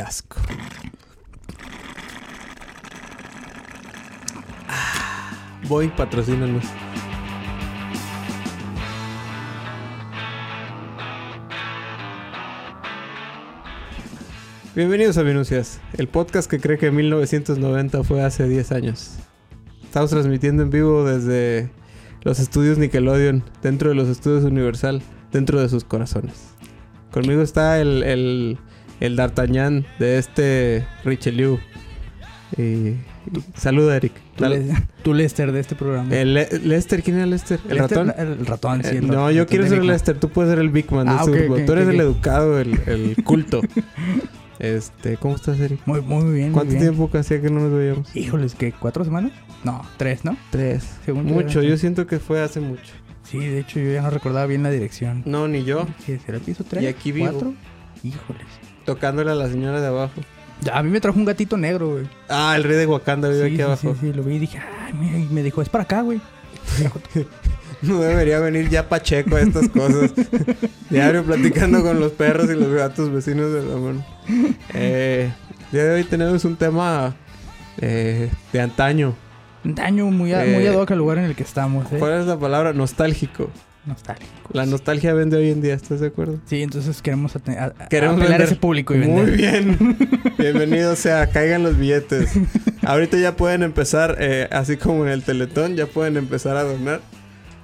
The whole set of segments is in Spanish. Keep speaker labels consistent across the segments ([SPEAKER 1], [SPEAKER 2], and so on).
[SPEAKER 1] Asco. Voy, patrocínanos. Bienvenidos a Minucias, el podcast que cree que 1990 fue hace 10 años. Estamos transmitiendo en vivo desde los estudios Nickelodeon, dentro de los estudios Universal, dentro de sus corazones. Conmigo está el, el D'Artagnan de este Richelieu. Y, saluda, Eric.
[SPEAKER 2] Le- tú Lester de este programa.
[SPEAKER 1] El Le- Lester, ¿quién era Lester? ¿El
[SPEAKER 2] Lester,
[SPEAKER 1] ratón?
[SPEAKER 2] El ratón, sí.
[SPEAKER 1] Eh,
[SPEAKER 2] el
[SPEAKER 1] no,
[SPEAKER 2] ratón
[SPEAKER 1] yo
[SPEAKER 2] de
[SPEAKER 1] quiero ser el. Lester, tú puedes ser el Big Man
[SPEAKER 2] Ah,
[SPEAKER 1] este
[SPEAKER 2] ok,
[SPEAKER 1] grupo.
[SPEAKER 2] ok,
[SPEAKER 1] Tú eres el educado, el, el culto. este, ¿cómo estás, Eric?
[SPEAKER 2] Muy, muy bien. muy
[SPEAKER 1] ¿Cuánto
[SPEAKER 2] bien.
[SPEAKER 1] tiempo hacía que no nos veíamos?
[SPEAKER 2] Híjoles, ¿qué? ¿Cuatro semanas? No, tres, ¿no?
[SPEAKER 1] Tres.
[SPEAKER 2] Según yo
[SPEAKER 1] Mucho, yo siento que fue hace mucho.
[SPEAKER 2] Sí, de hecho yo ya no recordaba bien la dirección.
[SPEAKER 1] No, ni yo.
[SPEAKER 2] ¿Qué será el piso tres?
[SPEAKER 1] Y aquí vivo.
[SPEAKER 2] ¿Cuatro? Híjoles.
[SPEAKER 1] Tocándole a la señora de abajo.
[SPEAKER 2] A mí me trajo un gatito negro, güey.
[SPEAKER 1] Ah, el rey de Wakanda vive
[SPEAKER 2] Sí,
[SPEAKER 1] aquí
[SPEAKER 2] sí,
[SPEAKER 1] abajo.
[SPEAKER 2] sí, sí, lo vi y dije, ay, mira, y me dijo, es para acá, güey.
[SPEAKER 1] No debería venir ya Pacheco a estas cosas. Diario platicando con los perros y los gatos vecinos de Ramón. Eh, día de hoy tenemos un tema eh, de antaño.
[SPEAKER 2] Un daño muy, a- muy
[SPEAKER 1] Eh,
[SPEAKER 2] ad hoc al lugar en el que estamos, ¿eh?
[SPEAKER 1] ¿Cuál es la palabra? Nostálgico.
[SPEAKER 2] Nostálgico.
[SPEAKER 1] La nostalgia vende hoy en día, ¿estás de acuerdo?
[SPEAKER 2] Sí, entonces queremos, a- a-
[SPEAKER 1] Queremos
[SPEAKER 2] a
[SPEAKER 1] vender.
[SPEAKER 2] ese público y
[SPEAKER 1] Muy
[SPEAKER 2] vender.
[SPEAKER 1] bien. Bienvenido sea, caigan los billetes. Ahorita ya pueden empezar, eh, así como en el Teletón, ya pueden empezar a donar.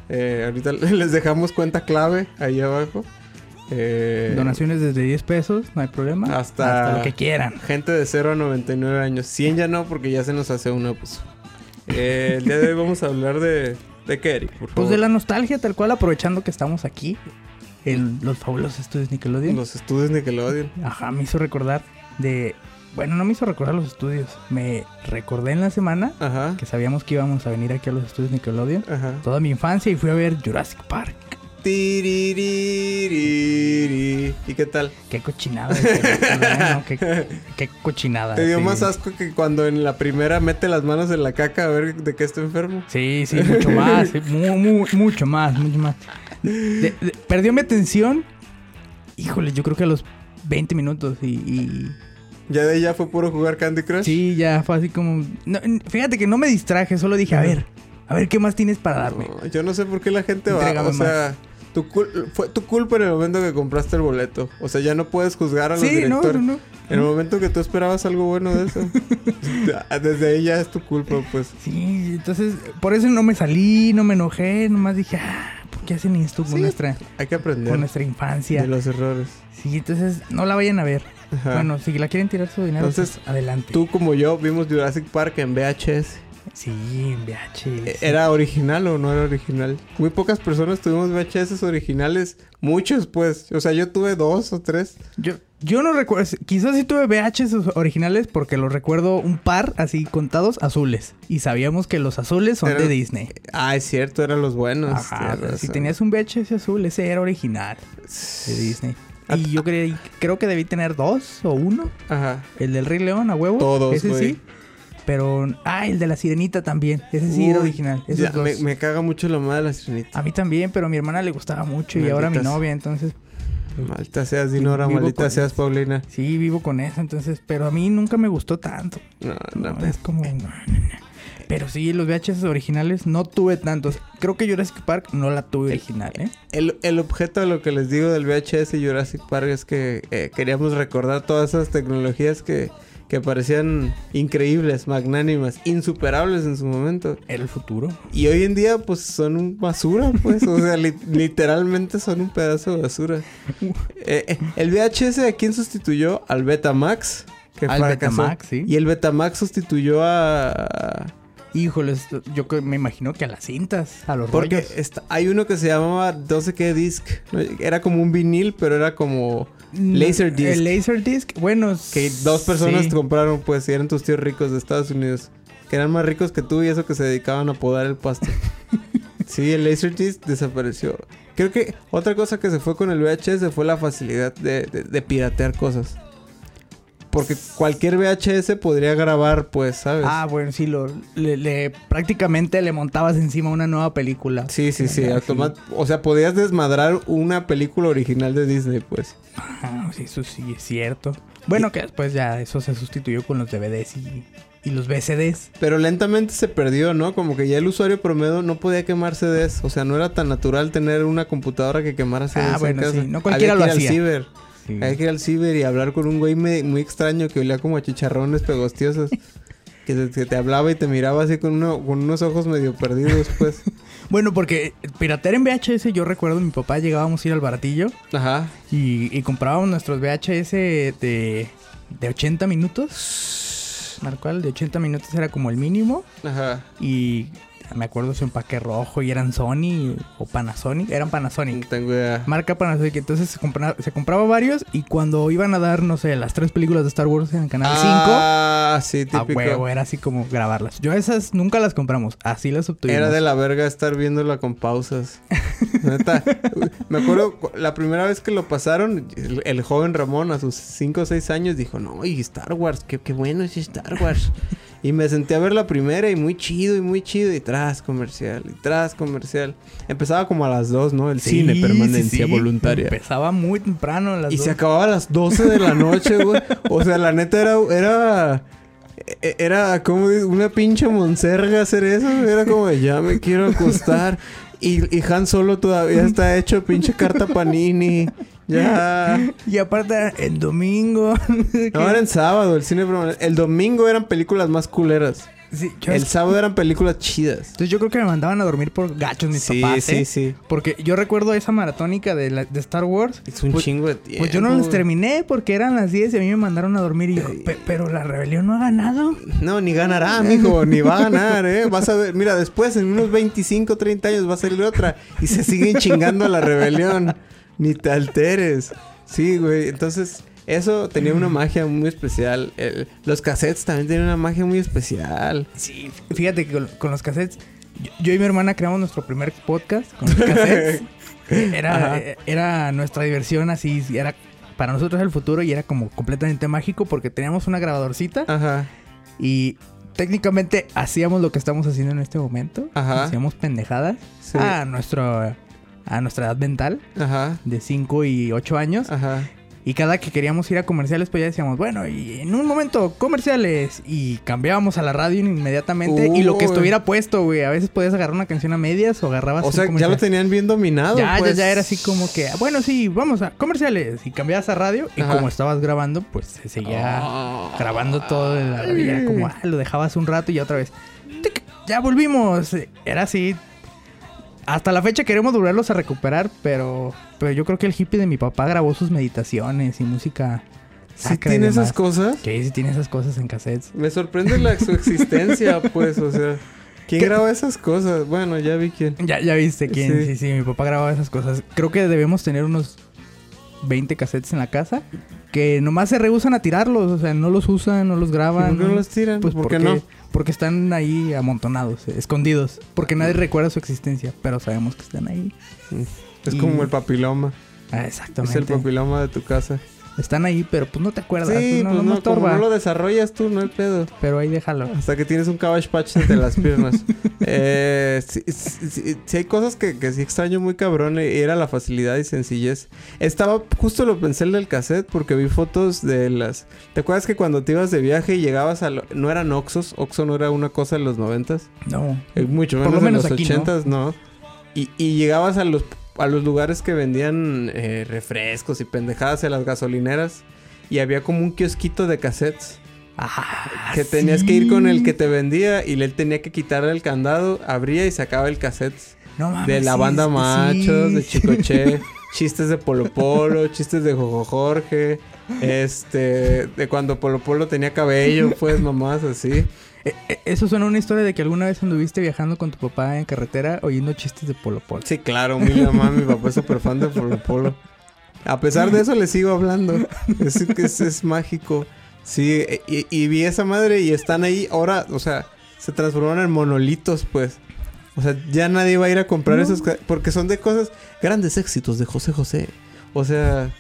[SPEAKER 1] Eh, ahorita les dejamos cuenta clave ahí abajo. Eh,
[SPEAKER 2] Donaciones desde 10 pesos, no hay problema.
[SPEAKER 1] Hasta-
[SPEAKER 2] lo que quieran.
[SPEAKER 1] Gente de 0 a 99 años. 100 ya no, porque ya se nos hace una, pues. Eh, el día de hoy vamos a hablar de... ¿De qué, Eric? Por favor.
[SPEAKER 2] Pues de la nostalgia, tal cual, aprovechando que estamos aquí en los fabulosos estudios Nickelodeon.
[SPEAKER 1] Los estudios Nickelodeon.
[SPEAKER 2] Ajá, me hizo recordar de. Bueno, no me hizo recordar los estudios. Me recordé en la semana
[SPEAKER 1] Ajá.
[SPEAKER 2] que sabíamos que íbamos a venir aquí a los estudios Nickelodeon.
[SPEAKER 1] Ajá.
[SPEAKER 2] Toda mi infancia y fui a ver Jurassic Park.
[SPEAKER 1] ¿Y qué tal?
[SPEAKER 2] Qué cochinada. qué, qué cochinada.
[SPEAKER 1] Te dio
[SPEAKER 2] sí.
[SPEAKER 1] más asco que cuando en la primera mete las manos en la caca a ver de qué está enfermo.
[SPEAKER 2] Sí, sí, mucho más. sí, mu- mu- mucho más, mucho más. De- de- perdió mi atención. Híjole, yo creo que a los 20 minutos y- y
[SPEAKER 1] Ya de ella fue puro jugar Candy Crush.
[SPEAKER 2] Sí, ya fue así como. no, fíjate que no me distraje, solo dije, a ver, a ver qué más tienes para darme.
[SPEAKER 1] No, yo no sé por qué la gente va.
[SPEAKER 2] Entrégame
[SPEAKER 1] O sea, tu cul- fue tu culpa en el momento que compraste el boleto. O sea, ya no puedes juzgar a los
[SPEAKER 2] Sí,
[SPEAKER 1] directores.
[SPEAKER 2] no, no.
[SPEAKER 1] En el momento que tú esperabas algo bueno de eso. Desde ahí ya es tu culpa, pues.
[SPEAKER 2] Sí, entonces, por eso no me salí, no me enojé, nomás dije, ah, ¿por qué hacen esto con,
[SPEAKER 1] Sí,
[SPEAKER 2] nuestra,
[SPEAKER 1] Hay que aprender
[SPEAKER 2] con nuestra
[SPEAKER 1] de
[SPEAKER 2] infancia?
[SPEAKER 1] los errores.
[SPEAKER 2] Sí, entonces no la vayan a ver.
[SPEAKER 1] Ajá.
[SPEAKER 2] Bueno, si la quieren tirar su dinero,
[SPEAKER 1] Entonces,
[SPEAKER 2] pues, adelante.
[SPEAKER 1] Tú como yo vimos Jurassic Park en VHS.
[SPEAKER 2] Sí, en VHS.
[SPEAKER 1] ¿Era original o no era original? Muy pocas personas tuvimos VHS originales. Muchos, pues. O sea, yo tuve dos o tres.
[SPEAKER 2] Yo, yo no recuerdo, quizás sí tuve VHS originales porque los recuerdo un par así contados azules. Y sabíamos que los azules son
[SPEAKER 1] Era-
[SPEAKER 2] de Disney.
[SPEAKER 1] Ah, es cierto, eran los buenos.
[SPEAKER 2] Ajá, pero si tenías un VHS azul, ese era original de Disney.
[SPEAKER 1] Ah,
[SPEAKER 2] Y yo creí, creo que debí tener dos o uno.
[SPEAKER 1] Ajá.
[SPEAKER 2] El del Rey León a huevo.
[SPEAKER 1] Todos,
[SPEAKER 2] Ese
[SPEAKER 1] güey.
[SPEAKER 2] sí. Pero, ah, el de la Sirenita también. Ese sí era original.
[SPEAKER 1] Ya, me, me caga mucho la madre de la sirenita.
[SPEAKER 2] A mí también, pero a mi hermana le gustaba mucho y ahora mi novia, entonces
[SPEAKER 1] Maldita seas, Dinora. Maldita seas, Paulina.
[SPEAKER 2] sí, vivo con eso. Entonces, pero a mí nunca me gustó tanto.
[SPEAKER 1] No, no,
[SPEAKER 2] No, es como... no. Pero sí, los VHS originales no tuve tantos. Creo que Jurassic Park no la tuve original, ¿eh?
[SPEAKER 1] El, el objeto de lo que les digo del VHS y Jurassic Park es que eh, queríamos recordar todas esas tecnologías que, que parecían increíbles, magnánimas, insuperables en su momento.
[SPEAKER 2] Era el futuro.
[SPEAKER 1] Y hoy en día, pues son un basura, pues. O sea, li- literalmente son un pedazo de basura. Eh, eh, el VHS, ¿a quién sustituyó? Al Betamax. Que
[SPEAKER 2] Al
[SPEAKER 1] fracasó.
[SPEAKER 2] Betamax, sí.
[SPEAKER 1] Y el Betamax sustituyó a.
[SPEAKER 2] Híjoles, yo que- me imagino que a las cintas, a los
[SPEAKER 1] Porque
[SPEAKER 2] rollos.
[SPEAKER 1] está- hay uno que se llamaba no sé qué disc. Era como un vinil, pero era como Laserdisc.
[SPEAKER 2] El Laserdisc, bueno.
[SPEAKER 1] que dos personas
[SPEAKER 2] sí.
[SPEAKER 1] compraron, pues, y eran tus tíos ricos de Estados Unidos. Que eran más ricos que tú y eso que se dedicaban a podar el pasto. sí, el Laserdisc desapareció. Creo que otra cosa que se fue con el VHS fue la facilidad de, de- de piratear cosas. Porque cualquier VHS podría grabar, pues, ¿sabes?
[SPEAKER 2] Ah, bueno, sí, lo, le, le- prácticamente le montabas encima una nueva película.
[SPEAKER 1] Sí, sí, sí, automa- O sea, podías desmadrar una película original de Disney, pues.
[SPEAKER 2] Ah, sí, eso sí es cierto. Bueno, que después ya eso se sustituyó con los DVDs y, y los VCDs.
[SPEAKER 1] Pero lentamente se perdió, ¿no? Como que ya el usuario promedio no podía quemar CDs. O sea, no era tan natural tener una computadora que quemara CDs
[SPEAKER 2] Ah, bueno,
[SPEAKER 1] en casa.
[SPEAKER 2] sí, no cualquiera
[SPEAKER 1] Había que
[SPEAKER 2] lo
[SPEAKER 1] ir
[SPEAKER 2] hacía.
[SPEAKER 1] al ciber.
[SPEAKER 2] Sí.
[SPEAKER 1] Había que ir al ciber y hablar con un güey muy extraño que olía como a chicharrones pegostiosos. que, te, que te hablaba y te miraba así con, uno- con unos ojos medio perdidos, pues.
[SPEAKER 2] Bueno, porque piratear en VHS, yo recuerdo mi papá llegábamos a ir al baratillo
[SPEAKER 1] Ajá.
[SPEAKER 2] y, y comprábamos nuestros VHS de, de 80 minutos. Tal cual, de 80 minutos era como el mínimo.
[SPEAKER 1] Ajá.
[SPEAKER 2] Y me acuerdo su empaque rojo y eran Sony o Panasonic. Eran
[SPEAKER 1] No
[SPEAKER 2] Panasonic.
[SPEAKER 1] tengo idea.
[SPEAKER 2] Marca Panasonic. Entonces se, compra- se compraba varios y cuando iban a dar, no sé, las tres películas de Star Wars en el canal 5,
[SPEAKER 1] Ah, sí,
[SPEAKER 2] a
[SPEAKER 1] típico.
[SPEAKER 2] huevo, era así como grabarlas. Yo esas nunca las compramos, así las obtuvimos.
[SPEAKER 1] Era de la verga estar viéndola con pausas. Neta. Me acuerdo cu- la primera vez que lo pasaron, el, el joven Ramón a sus 5 o 6 años dijo, no, y Star Wars, qué, qué bueno es Star Wars. Y me senté a ver la primera y muy chido y muy chido y tras comercial y tras comercial. Empezaba como a las 2, ¿no? El
[SPEAKER 2] Sí,
[SPEAKER 1] cine permanencia
[SPEAKER 2] sí.
[SPEAKER 1] voluntaria.
[SPEAKER 2] Empezaba muy temprano a las
[SPEAKER 1] Y
[SPEAKER 2] dos.
[SPEAKER 1] se acababa a las 12 de la noche, güey. O sea, la neta era... Era, e- era como una pinche monserga hacer eso. Era como, ya me quiero acostar. Y, y Han Solo todavía está hecho pinche carta panini. Ya.
[SPEAKER 2] Y aparte, en domingo.
[SPEAKER 1] No, era en sábado, el cine. El domingo eran películas más culeras.
[SPEAKER 2] Sí, yo-
[SPEAKER 1] El sábado eran películas chidas.
[SPEAKER 2] Entonces yo creo que me mandaban a dormir por gachos mis
[SPEAKER 1] Sí,
[SPEAKER 2] papás,
[SPEAKER 1] sí,
[SPEAKER 2] ¿eh?
[SPEAKER 1] sí.
[SPEAKER 2] Porque yo recuerdo esa maratónica de, la- de Star Wars.
[SPEAKER 1] Es un
[SPEAKER 2] Pues-
[SPEAKER 1] chingo de tiempo.
[SPEAKER 2] Pues yo no las terminé porque eran las 10 y a mí me mandaron a dormir y yo, "Pe- pero la rebelión no ha ganado.
[SPEAKER 1] No, ni ganará, mijo, ni va a ganar, ¿eh? Vas a ver, mira, después, en unos 25, 30 años va a salir otra y se siguen chingando a la rebelión. Ni te alteres. Sí, güey, entonces, eso tenía una magia muy especial. El- los cassettes también tenían una magia muy especial.
[SPEAKER 2] Sí, fíjate que con, con los cassettes, yo, yo y mi hermana creamos nuestro primer podcast con los cassettes. era, eh, era nuestra diversión así, era para nosotros el futuro y era como completamente mágico porque teníamos una grabadorcita
[SPEAKER 1] Ajá,
[SPEAKER 2] y técnicamente hacíamos lo que estamos haciendo en este momento.
[SPEAKER 1] Ajá.
[SPEAKER 2] Hacíamos pendejadas
[SPEAKER 1] sí.
[SPEAKER 2] a, nuestro, a nuestra edad mental
[SPEAKER 1] Ajá,
[SPEAKER 2] de 5 y 8 años.
[SPEAKER 1] ajá.
[SPEAKER 2] Y cada que queríamos ir a comerciales, pues ya decíamos, bueno, y en un momento, comerciales. Y cambiábamos a la radio inmediatamente. Y lo que estuviera puesto, güey. A veces podías agarrar una canción a medias o agarrabas
[SPEAKER 1] O sea, ya lo tenían bien dominado.
[SPEAKER 2] Ya, ya,
[SPEAKER 1] pues.
[SPEAKER 2] ya era así como que, bueno, sí, vamos a comerciales. Y cambiabas a radio. Y como estabas grabando, pues se seguía
[SPEAKER 1] Ah.
[SPEAKER 2] grabando todo de la radio. Como, ah, lo dejabas un rato y ya otra vez. Ya volvimos. Era así. Hasta la fecha queremos volverlos a recuperar, pero, pero yo creo que el hippie de mi papá grabó sus meditaciones y música.
[SPEAKER 1] ¿Sí tiene esas cosas?
[SPEAKER 2] Que sí tiene esas cosas en cassettes.
[SPEAKER 1] Me sorprende la, su existencia, pues, o sea... ¿Quién
[SPEAKER 2] ¿Qué?
[SPEAKER 1] graba esas cosas? Bueno, ya vi quién.
[SPEAKER 2] Ya, ya viste quién.
[SPEAKER 1] Sí.
[SPEAKER 2] Sí. sí, mi papá grababa esas cosas. Creo que debemos tener unos 20 cassettes en la casa que nomás se rehusan a tirarlos. O sea, no los usan, no los
[SPEAKER 1] ¿Y
[SPEAKER 2] graban.
[SPEAKER 1] ¿Por qué no los tiran?
[SPEAKER 2] Pues
[SPEAKER 1] ¿por
[SPEAKER 2] porque,
[SPEAKER 1] no?
[SPEAKER 2] porque están ahí amontonados, eh, escondidos. Porque nadie recuerda su existencia, pero sabemos que están ahí.
[SPEAKER 1] Es
[SPEAKER 2] Y-
[SPEAKER 1] como el papiloma.
[SPEAKER 2] Ah,
[SPEAKER 1] Es
[SPEAKER 2] exactamente.
[SPEAKER 1] el papiloma de tu casa.
[SPEAKER 2] Están ahí, pero pues no te acuerdas.
[SPEAKER 1] Sí,
[SPEAKER 2] no,
[SPEAKER 1] pues
[SPEAKER 2] no,
[SPEAKER 1] no, como lo desarrollas tú, no hay pedo.
[SPEAKER 2] Pero ahí déjalo.
[SPEAKER 1] Hasta que tienes un cabbage patch entre las piernas. eh, sí, sí- sí- sí hay cosas que, que sí extraño muy cabrón. Y era la facilidad y sencillez. Estaba, justo lo pensé el del cassette porque vi fotos de las... ¿Te acuerdas que cuando te ibas de viaje y llegabas a... lo- No eran Oxos. Oxo no era una cosa en los noventas.
[SPEAKER 2] No.
[SPEAKER 1] Eh, Mucho
[SPEAKER 2] Por
[SPEAKER 1] menos
[SPEAKER 2] lo menos
[SPEAKER 1] en los ochentas, ¿no? Y, y llegabas a los, a los lugares que vendían eh, refrescos y pendejadas en las gasolineras. Y había como un kiosquito de cassettes.
[SPEAKER 2] Ah,
[SPEAKER 1] Que tenías que ir con el que te vendía y él tenía que quitarle el candado, abría y sacaba el cassette
[SPEAKER 2] No mames,
[SPEAKER 1] de la banda
[SPEAKER 2] sí,
[SPEAKER 1] Machos,
[SPEAKER 2] sí.
[SPEAKER 1] de Chicoche, chistes de Polo Polo, chistes de Jojo Jorge, este, de cuando Polo Polo tenía cabello, pues mamás así.
[SPEAKER 2] Eh, eh, Eso suena una historia de que alguna vez anduviste viajando con tu papá en carretera oyendo chistes de Polo Polo.
[SPEAKER 1] Sí, claro, mi mamá, mi papá es súper fan de Polo Polo. A pesar de eso le sigo hablando. Es, es, es mágico. Sí, y, y vi esa madre y están ahí ahora, o sea, se transformaron en monolitos, pues. O sea, ya nadie va a ir a comprar
[SPEAKER 2] No.
[SPEAKER 1] esos porque son de cosas grandes éxitos de José José. O sea,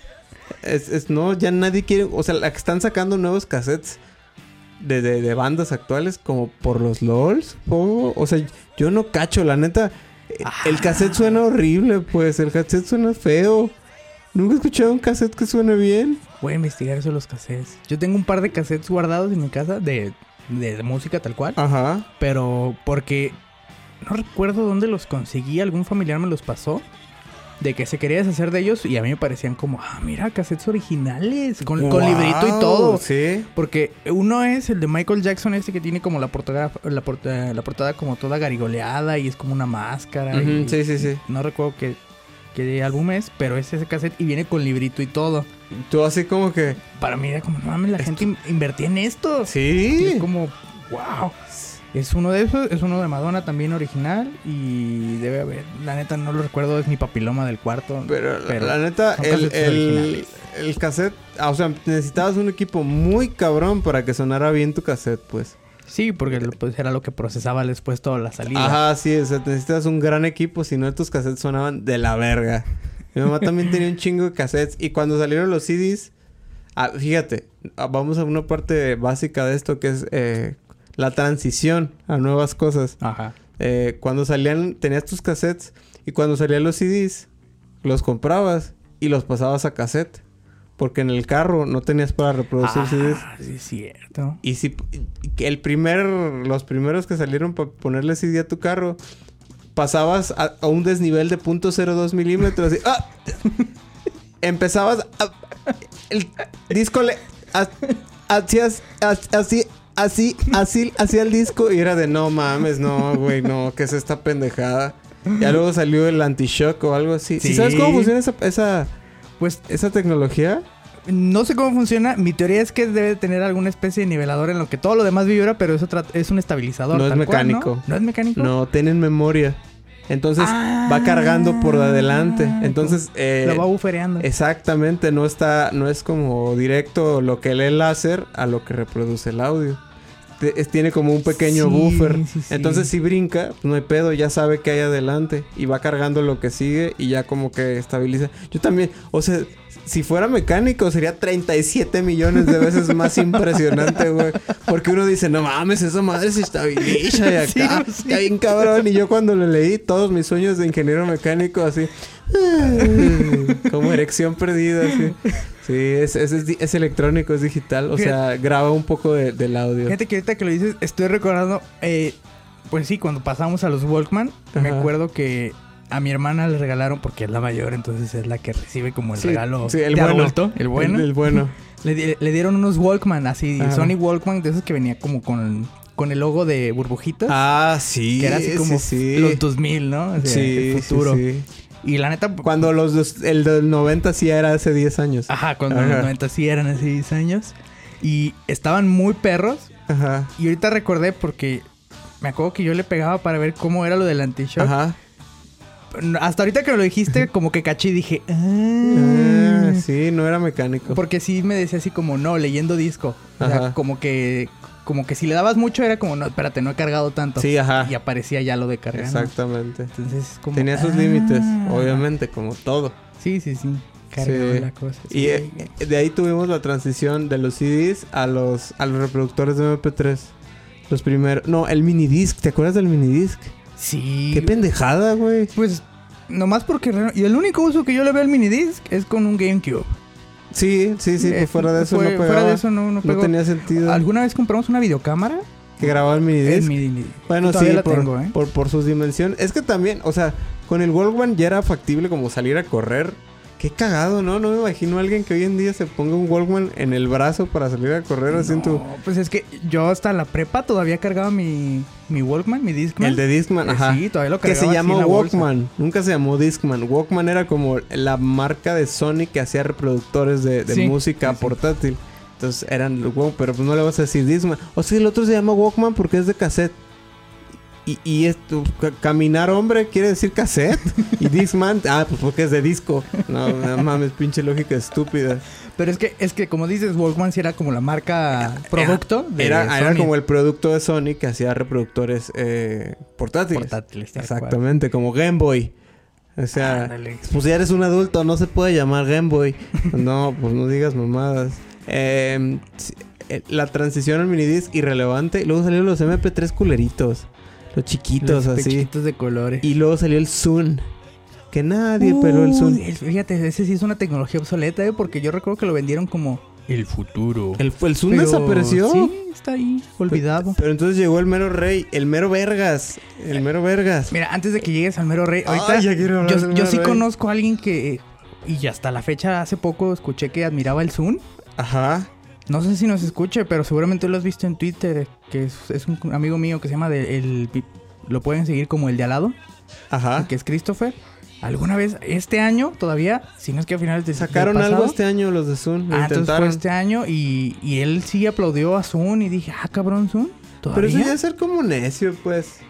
[SPEAKER 1] Es, es- no, ya nadie quiere. O sea, la que están sacando nuevos cassettes de, de, de bandas actuales, como por los LOLs. O sea, yo no cacho, la neta. eh, El cassette suena horrible, pues. El cassette suena feo. Nunca he escuchado un cassette que suene bien.
[SPEAKER 2] Voy a investigar eso de los cassettes. Yo tengo un par de cassettes guardados en mi casa de, de, de música tal cual.
[SPEAKER 1] Ajá.
[SPEAKER 2] Pero porque no recuerdo dónde los conseguí. Algún familiar me los pasó. De que se quería deshacer de ellos. Y a mí me parecían como, ah, mira, cassettes originales. Con, con librito y todo.
[SPEAKER 1] Sí.
[SPEAKER 2] Porque uno es el de Michael Jackson, este que tiene como la portada, la portada, la portada como toda garigoleada y es como una máscara. Y-
[SPEAKER 1] sí, sí, sí.
[SPEAKER 2] No recuerdo qué, qué álbum es, pero es ese cassette y viene con librito y todo.
[SPEAKER 1] Tú así como que.
[SPEAKER 2] Para mí era como, no mames, la gente in- invertía en esto. Y
[SPEAKER 1] Sí.
[SPEAKER 2] es como, wow. Es uno de esos, es uno de Madonna también original y debe haber, la neta no lo recuerdo, es mi papiloma del cuarto.
[SPEAKER 1] Pero, la-
[SPEAKER 2] Pero
[SPEAKER 1] la neta, el, el, el cassette, ah, o sea, necesitabas un equipo muy cabrón para que sonara bien tu cassette, pues.
[SPEAKER 2] Sí, porque pues, era lo que procesaba después toda la salida.
[SPEAKER 1] Ajá, sí, o sea, necesitas un gran equipo, si no tus cassettes sonaban de la verga. Mi mamá también tenía un chingo de cassettes y cuando salieron los CDs, ah, fíjate, ah, vamos a una parte básica de esto que es eh, la transición a nuevas cosas.
[SPEAKER 2] Ajá.
[SPEAKER 1] Eh, cuando salían, tenías tus cassettes y cuando salían los CDs, los comprabas y los pasabas a cassette. Porque en el carro no tenías para reproducir CDs.
[SPEAKER 2] Ah, sí es cierto.
[SPEAKER 1] Y si el primer, los primeros que salieron para ponerle CD a tu carro, pasabas a, a un desnivel de .02 milímetros. Y, ¡ah! Empezabas a- el disco le ha- hacías as- así, así, así, hacía el disco y era de no mames, no, güey, no, ¿qué es esta pendejada? Ya luego salió el anti-shock o algo así. ¿Sí sabes cómo funciona esa, esa,
[SPEAKER 2] Pues
[SPEAKER 1] esa tecnología?
[SPEAKER 2] no sé cómo funciona. Mi teoría es que debe tener alguna especie de nivelador en lo que todo lo demás vibra, pero eso es un estabilizador.
[SPEAKER 1] No es
[SPEAKER 2] cual,
[SPEAKER 1] mecánico.
[SPEAKER 2] ¿no? ¿No es mecánico?
[SPEAKER 1] No, tienen memoria. Entonces
[SPEAKER 2] Ah.
[SPEAKER 1] va cargando por adelante. Entonces, eh,
[SPEAKER 2] Lo va bufereando.
[SPEAKER 1] exactamente, no está, no es como directo lo que lee el láser a lo que reproduce el audio. Te- es- tiene como un pequeño
[SPEAKER 2] Sí,
[SPEAKER 1] buffer.
[SPEAKER 2] sí, sí.
[SPEAKER 1] Entonces, si brinca, pues no hay pedo, ya sabe que hay adelante. Y va cargando lo que sigue y ya como que estabiliza. Yo también, o sea, si fuera mecánico sería 37 millones de veces más impresionante, güey. Porque uno dice, no mames, esa madre se estabiliza y
[SPEAKER 2] Sí,
[SPEAKER 1] acá.
[SPEAKER 2] sí.
[SPEAKER 1] Está bien cabrón. Y yo cuando lo leí, todos mis sueños de ingeniero mecánico así. como erección perdida, así. Sí, es, es, es electrónico, es digital. O sea, graba un poco de- del audio.
[SPEAKER 2] Fíjate que ahorita que lo dices, estoy recordando, eh, pues sí, cuando pasamos a los Walkman, me acuerdo que a mi hermana le regalaron, porque es la mayor, entonces es la que recibe como el
[SPEAKER 1] Sí,
[SPEAKER 2] regalo
[SPEAKER 1] sí, el
[SPEAKER 2] de
[SPEAKER 1] bueno.
[SPEAKER 2] adulto, el bueno.
[SPEAKER 1] El, el bueno.
[SPEAKER 2] Le, di- le dieron unos Walkman, así,
[SPEAKER 1] Ajá.
[SPEAKER 2] Sony Walkman, de esos que venía como con, con el logo de burbujitas.
[SPEAKER 1] Ah, sí.
[SPEAKER 2] que era así como
[SPEAKER 1] sí,
[SPEAKER 2] los 2000, ¿no? O sea,
[SPEAKER 1] sí,
[SPEAKER 2] el futuro. Y la neta,
[SPEAKER 1] Cuando los dos- el del 90 sí era hace 10 años.
[SPEAKER 2] ajá, cuando
[SPEAKER 1] Ajá.
[SPEAKER 2] los 90 sí eran así 10 años. Y estaban muy perros.
[SPEAKER 1] Ajá.
[SPEAKER 2] Y ahorita recordé porque me acuerdo que yo le pegaba para ver cómo era lo del anti-shock.
[SPEAKER 1] Ajá.
[SPEAKER 2] Hasta ahorita que me lo dijiste, como que caché y dije,
[SPEAKER 1] Ah,
[SPEAKER 2] ah.
[SPEAKER 1] sí, no era mecánico.
[SPEAKER 2] Porque sí me decía así como, no, leyendo disco. O sea, como que, como que si le dabas mucho era como, no, espérate, no he cargado tanto.
[SPEAKER 1] Sí, ajá.
[SPEAKER 2] Y aparecía ya lo de cargar.
[SPEAKER 1] Exactamente.
[SPEAKER 2] Entonces, como.
[SPEAKER 1] Tenía sus
[SPEAKER 2] ah.
[SPEAKER 1] límites, obviamente, como todo.
[SPEAKER 2] Sí, sí, sí.
[SPEAKER 1] Sí.
[SPEAKER 2] la cosa.
[SPEAKER 1] Y
[SPEAKER 2] sí.
[SPEAKER 1] eh, de ahí tuvimos la transición de los CDs a los, a los reproductores de MP3. Los primeros. No, el minidisc. ¿Te acuerdas del minidisc?
[SPEAKER 2] Sí.
[SPEAKER 1] Qué pendejada, güey.
[SPEAKER 2] Pues, nomás porque. Y el único uso que yo le veo al minidisc es con un GameCube.
[SPEAKER 1] Sí, sí, sí.
[SPEAKER 2] Eh,
[SPEAKER 1] pues fuera de eso
[SPEAKER 2] fue-
[SPEAKER 1] no pegaba.
[SPEAKER 2] Fuera de eso no, no
[SPEAKER 1] no
[SPEAKER 2] pegó.
[SPEAKER 1] tenía sentido.
[SPEAKER 2] ¿Alguna vez compramos una videocámara?
[SPEAKER 1] Que grababa el minidisc.
[SPEAKER 2] El mini-
[SPEAKER 1] Bueno, sí,
[SPEAKER 2] la
[SPEAKER 1] por,
[SPEAKER 2] tengo, ¿eh?
[SPEAKER 1] por, por sus dimensiones. Es que también, o sea, con el Walkman ya era factible como salir a correr. Qué cagado, ¿no? No me imagino a alguien que hoy en día se ponga un Walkman en el brazo para salir a correr así en tu...
[SPEAKER 2] Pues es que yo hasta la prepa todavía cargaba mi, mi Walkman, mi Discman.
[SPEAKER 1] El de Discman,
[SPEAKER 2] Eh,
[SPEAKER 1] ajá.
[SPEAKER 2] Sí, todavía lo
[SPEAKER 1] que
[SPEAKER 2] cargaba
[SPEAKER 1] se
[SPEAKER 2] así en
[SPEAKER 1] llamó
[SPEAKER 2] bolsa.
[SPEAKER 1] Walkman. Nunca se llamó Discman. Walkman era como la marca de Sony que hacía reproductores de, de
[SPEAKER 2] Sí,
[SPEAKER 1] música
[SPEAKER 2] sí,
[SPEAKER 1] portátil. Entonces eran los Walkman, pero pues no le vas a decir Discman. O sea, el otro se llama Walkman porque es de cassette. Y, y esto, ca- caminar hombre quiere decir cassette. y Discman, ah, pues porque es de disco. No, no mames, pinche lógica estúpida.
[SPEAKER 2] Pero es que, es que como dices, Walkman sí era como la marca producto de
[SPEAKER 1] Era, era como el producto de Sony que hacía reproductores eh, portátiles.
[SPEAKER 2] portátiles.
[SPEAKER 1] Exactamente, como Game Boy. O sea, pues ya eres un adulto, no se puede llamar Game Boy. no, pues no digas mamadas. Eh, la transición al minidisc irrelevante. Luego salieron los MP3 culeritos. Los chiquitos,
[SPEAKER 2] los
[SPEAKER 1] así.
[SPEAKER 2] Chiquitos de colores.
[SPEAKER 1] Y luego salió el Zoom. Que nadie peló el Zoom.
[SPEAKER 2] Fíjate, ese sí es una tecnología obsoleta, ¿eh? Porque yo recuerdo que lo vendieron como
[SPEAKER 3] el futuro.
[SPEAKER 1] El, el Zoom desapareció.
[SPEAKER 2] Sí, está ahí, olvidado.
[SPEAKER 1] Pero, entonces llegó el mero rey, el mero vergas. El mero vergas.
[SPEAKER 2] Mira, antes de que llegues al mero rey, ahorita. yo, sí conozco a alguien que. Y hasta la fecha, hace poco escuché que admiraba el Zoom.
[SPEAKER 1] Ajá.
[SPEAKER 2] No sé si nos escuche, pero seguramente lo has visto en Twitter. Que es, un amigo mío que se llama. el, lo pueden seguir como el de al lado.
[SPEAKER 1] Ajá.
[SPEAKER 2] Que es Christopher. ¿Alguna vez este año todavía? Si no es que a finales de
[SPEAKER 1] Sacaron algo este año los de Zoom.
[SPEAKER 2] Ah, entonces fue este año y, y, él sí aplaudió a Zoom y dije, ah, cabrón, Zoom.
[SPEAKER 1] ¿Todavía? Pero eso ya ser como necio, pues.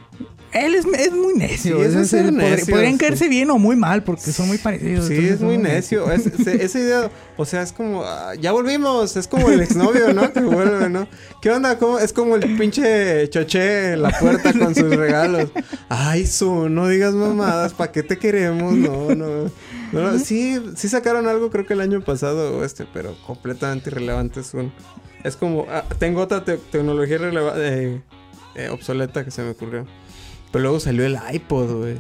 [SPEAKER 2] Él es, es muy necio. Sí, es ser necio podrían caerse bien o muy mal porque son muy parecidos.
[SPEAKER 1] Sí, es muy necio. esa idea, o sea, es como, ah, ya volvimos. Es como el exnovio, ¿no? Que vuelve, ¿no? ¿Qué onda? ¿Cómo? Es como el pinche choché en la puerta con sus regalos. Ay, su, no digas mamadas. ¿Para qué te queremos? No, no. no sí, sí sacaron algo creo que el año pasado, este, pero completamente irrelevante. Es un... Es como, ah, tengo otra tecnología eh, eh, obsoleta que se me ocurrió. Pero luego salió el iPod, güey.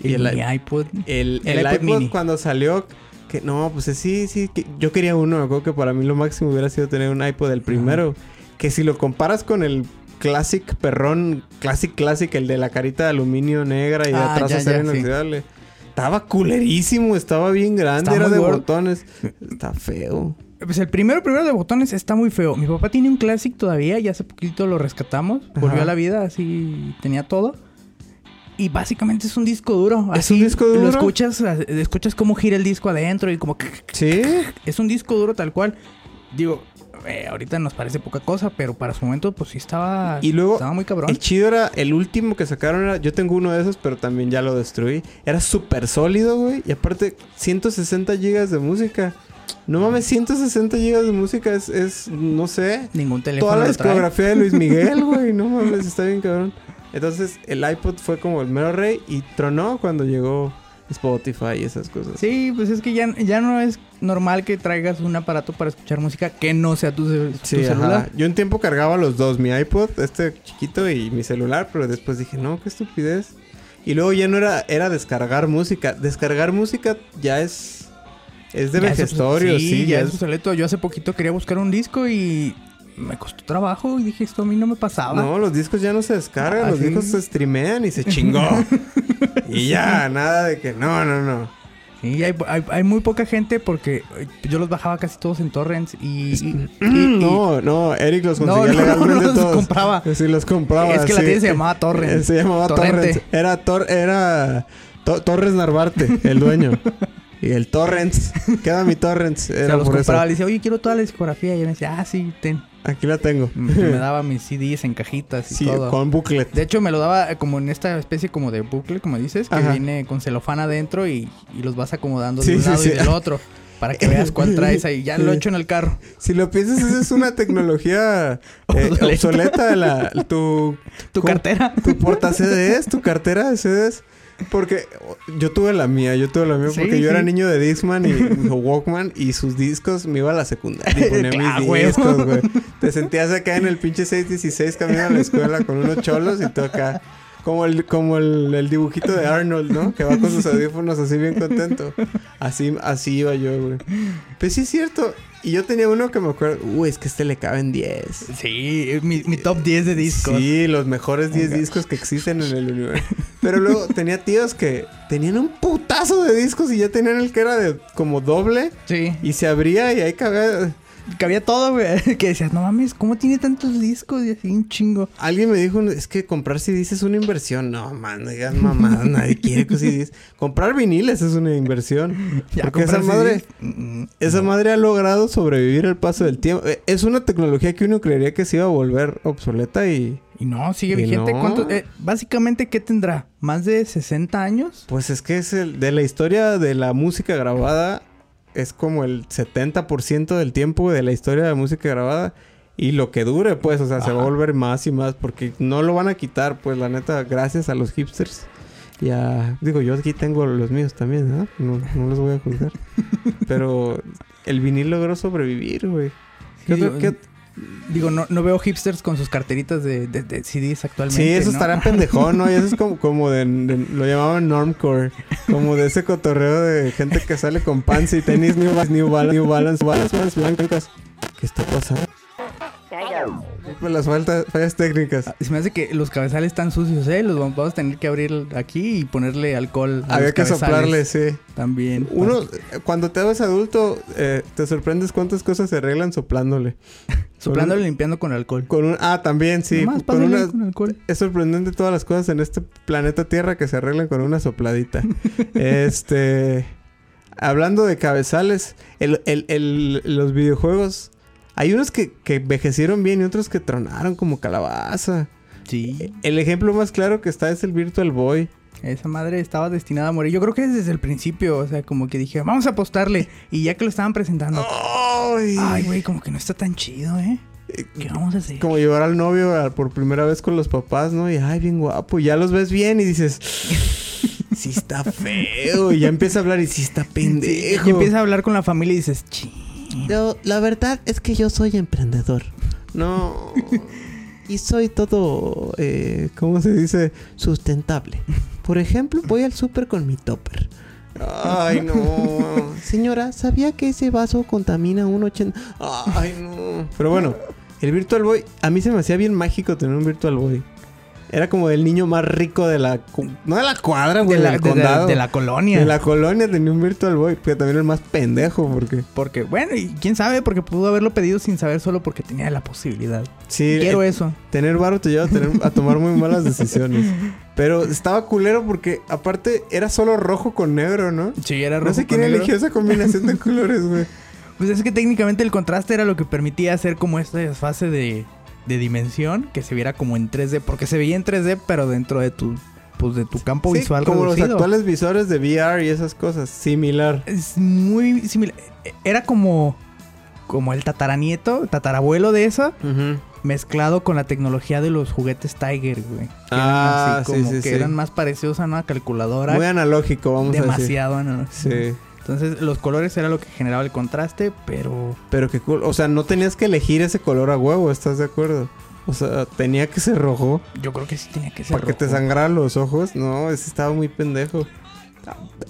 [SPEAKER 2] Y el, iPod.
[SPEAKER 1] El, el, iPod, cuando salió, que no, pues sí, sí, yo quería uno. Me acuerdo que para mí lo máximo hubiera sido tener un iPod el primero. Que si lo comparas con el Classic perrón, Classic Classic, el de la carita de aluminio negra y de ah, atrás acero inoxidable. Estaba culerísimo, estaba bien grande, era de botones. Está feo.
[SPEAKER 2] Pues el primero, primero de botones está muy feo. Mi papá tiene un Classic todavía, ya hace poquito lo rescatamos. Volvió a la vida, así tenía todo. Y básicamente es un disco duro.
[SPEAKER 1] ¿Es un disco duro?
[SPEAKER 2] Lo escuchas, escuchas cómo gira el disco adentro y como...
[SPEAKER 1] Sí.
[SPEAKER 2] Es un disco duro tal cual. Digo, eh, ahorita nos parece poca cosa, pero para su momento, pues sí estaba.
[SPEAKER 1] Y luego,
[SPEAKER 2] estaba muy cabrón.
[SPEAKER 1] El chido era, el último que sacaron era, yo tengo uno de esos, pero también ya lo destruí. Era súper sólido, güey. Y aparte, 160 gigas de música. No mames, 160 gigas de música es, es no sé.
[SPEAKER 2] Ningún teléfono.
[SPEAKER 1] Toda la discografía de Luis Miguel, güey. No mames, está bien cabrón. Entonces el iPod fue como el mero rey y tronó cuando llegó Spotify y esas cosas.
[SPEAKER 2] Sí, pues es que ya, ya no es normal que traigas un aparato para escuchar música que no sea tu, celular.
[SPEAKER 1] Yo un tiempo cargaba los dos, mi iPod, este chiquito y mi celular, pero después dije, no, qué estupidez. Y luego ya no era, era descargar música. Descargar música ya es... Es de vejestorio, sí,
[SPEAKER 2] ya, es obsoleto. Yo hace poquito quería buscar un disco y me costó trabajo y dije, esto a mí no me pasaba.
[SPEAKER 1] No, los discos ya no se descargan, ah, los discos se streamean y se chingó. y ya, nada de que no, no, no.
[SPEAKER 2] Y hay, hay, muy poca gente porque yo los bajaba casi todos en torrents y...
[SPEAKER 1] no, no, Eric los conseguía no, legalmente no, los
[SPEAKER 2] compraba.
[SPEAKER 1] Sí, los compraba.
[SPEAKER 2] Es que la tienda se llamaba Torrent.
[SPEAKER 1] Se llamaba Torrent. Era, tor era Torres Narvarte, el dueño. Y el Torrents. Queda mi Torrents.
[SPEAKER 2] Era los compraba. Le decía, oye, quiero toda la discografía. Y me decía, ah, sí, ten.
[SPEAKER 1] Aquí la tengo.
[SPEAKER 2] me daba mis CDs en cajitas y sí,
[SPEAKER 1] con booklet.
[SPEAKER 2] De hecho, me lo daba como en esta especie como de booklet, como dices, que viene con celofán adentro y, los vas acomodando de un lado y del otro. Para que veas cuál traes ahí. Ya lo he hecho en el carro.
[SPEAKER 1] Si lo piensas, esa es una tecnología eh, obsoleta. La, tu,
[SPEAKER 2] tu cartera.
[SPEAKER 1] Tu porta CDs, tu cartera de CDs. Porque yo tuve la mía, yo tuve la mía porque yo era niño de Discman y Walkman y sus discos me iba a la secundaria y ponía mis discos, güey. Te sentías acá en el pinche 616 camino a la escuela con unos cholos y tú acá. Como el, como el, dibujito de Arnold, ¿no? Que va con sus audífonos así bien contento. Así, así iba yo, güey. Pues sí es cierto. Y yo tenía uno que me acuerdo, uy, es que este le caben 10.
[SPEAKER 2] Sí, mi, mi top 10 de discos.
[SPEAKER 1] Sí, los mejores 10 discos que existen en el universo. Pero luego tenía tíos que tenían un putazo de discos y ya tenían el que era de como doble.
[SPEAKER 2] Sí.
[SPEAKER 1] Y se abría y ahí cabía
[SPEAKER 2] que todo, güey. Que decías, no mames, ¿cómo tiene tantos discos? Y así un chingo.
[SPEAKER 1] Alguien me dijo, es que comprar CDs es una inversión. No, man, no digas mamá, nadie quiere CDs. Comprar viniles es una inversión. porque esa madre, mm, esa madre ha logrado sobrevivir el paso del tiempo. Eh, es una tecnología que uno creería que se iba a volver obsoleta y...
[SPEAKER 2] Y no, sigue vigente. Eh, básicamente, ¿qué tendrá? ¿Más de 60 años?
[SPEAKER 1] Pues es que es el, de la historia de la música grabada es como el 70% del tiempo de la historia de la música grabada. Y lo que dure, pues, o sea, se va a volver más y más porque no lo van a quitar, pues, la neta, gracias a los hipsters. Ya, digo, yo aquí tengo los míos también, ¿no? No, no los voy a juzgar. Pero el vinil logró sobrevivir, güey. ¿Qué
[SPEAKER 2] Sí,
[SPEAKER 1] otro- qué-
[SPEAKER 2] Digo, no, no veo hipsters con sus carteritas de, de- de CDs actualmente.
[SPEAKER 1] Sí, eso
[SPEAKER 2] ¿no?
[SPEAKER 1] estará pendejón, ¿no? Y eso es como, como de, de- Lo llamaban normcore. Como de ese cotorreo de gente que sale con pants y tenis New Balance, New Balance, New Balance, Balance, Balance blancas. ¿Qué está pasando? Las faltas, fallas técnicas.
[SPEAKER 2] Se me hace que los cabezales están sucios, ¿eh? Los vamos a tener que abrir aquí y ponerle alcohol. a
[SPEAKER 1] Había
[SPEAKER 2] los
[SPEAKER 1] que
[SPEAKER 2] cabezales
[SPEAKER 1] soplarle, sí.
[SPEAKER 2] También.
[SPEAKER 1] Uno, cuando te haces adulto, eh, te sorprendes cuántas cosas se arreglan soplándole.
[SPEAKER 2] Soplándole y limpiando con alcohol.
[SPEAKER 1] Con un, ah, también, sí.
[SPEAKER 2] Nomás
[SPEAKER 1] con una,
[SPEAKER 2] con alcohol.
[SPEAKER 1] es sorprendente todas las cosas en este planeta Tierra que se arreglan con una sopladita. este. Hablando de cabezales, el, el- el- los videojuegos. Hay unos que, que envejecieron bien y otros que tronaron como calabaza.
[SPEAKER 2] Sí.
[SPEAKER 1] El ejemplo más claro que está es el Virtual Boy.
[SPEAKER 2] Esa madre estaba destinada a morir. Yo creo que desde el principio, o sea, como que dije, vamos a apostarle. Y ya que lo estaban presentando,
[SPEAKER 1] ¡Ay!
[SPEAKER 2] ay, güey, como que no está tan chido, ¿eh? ¿Qué vamos a hacer?
[SPEAKER 1] Como llevar al novio por primera vez con los papás, ¿no? Y ay, bien guapo. Y ya los ves bien y dices, sí está feo. Y ya empieza a hablar y sí está pendejo.
[SPEAKER 2] Y empieza a hablar con la familia y dices, ching.
[SPEAKER 1] Yo, la verdad es que yo soy emprendedor. No. Y soy todo, eh, ¿cómo se dice? Sustentable. Por ejemplo, voy al súper con mi topper. Ay, no. Señora, ¿sabía que ese vaso contamina un 80? Ay, no. Pero bueno, el Virtual Boy, a mí se me hacía bien mágico tener un Virtual Boy. Era como el niño más rico de la... No de la cuadra, güey,
[SPEAKER 2] De la,
[SPEAKER 1] del
[SPEAKER 2] de, la-
[SPEAKER 1] condado.
[SPEAKER 2] de la colonia.
[SPEAKER 1] De la colonia tenía un Virtual Boy, pero también el más pendejo porque...
[SPEAKER 2] Porque, bueno, y quién sabe, porque pudo haberlo pedido sin saber solo porque tenía la posibilidad.
[SPEAKER 1] Sí,
[SPEAKER 2] Quiero
[SPEAKER 1] eh,
[SPEAKER 2] eso.
[SPEAKER 1] tener varo te lleva a, tener- a tomar muy malas decisiones. Pero estaba culero porque aparte era solo rojo con negro, ¿no?
[SPEAKER 2] Sí, era
[SPEAKER 1] No
[SPEAKER 2] rojo
[SPEAKER 1] sé quién
[SPEAKER 2] con negro.
[SPEAKER 1] eligió esa combinación de colores, güey.
[SPEAKER 2] Pues es que técnicamente el contraste era lo que permitía hacer como esta fase de, de dimensión que se viera como en 3D, porque se veía en 3D, pero dentro de tu, pues de tu campo
[SPEAKER 1] Sí,
[SPEAKER 2] visual
[SPEAKER 1] como los actuales visores de VR y esas cosas. Similar.
[SPEAKER 2] Es muy similar. Era como, como el tataranieto, tatarabuelo de eso, mezclado con la tecnología de los juguetes Tiger, güey. Que eran
[SPEAKER 1] Ah,
[SPEAKER 2] así
[SPEAKER 1] sí,
[SPEAKER 2] como
[SPEAKER 1] sí,
[SPEAKER 2] que
[SPEAKER 1] sí.
[SPEAKER 2] eran más parecidos a una calculadora.
[SPEAKER 1] Muy analógico, vamos a decir.
[SPEAKER 2] demasiado, ¿no?
[SPEAKER 1] Sí.
[SPEAKER 2] Entonces, los colores era lo que generaba el contraste, pero
[SPEAKER 1] Pero qué cool. O sea, no tenías que elegir ese color a huevo, ¿estás de acuerdo? O sea, tenía que ser rojo.
[SPEAKER 2] yo creo que sí tenía que ser
[SPEAKER 1] Para que te
[SPEAKER 2] rojo.
[SPEAKER 1] sangraran los ojos. No, ese estaba muy pendejo.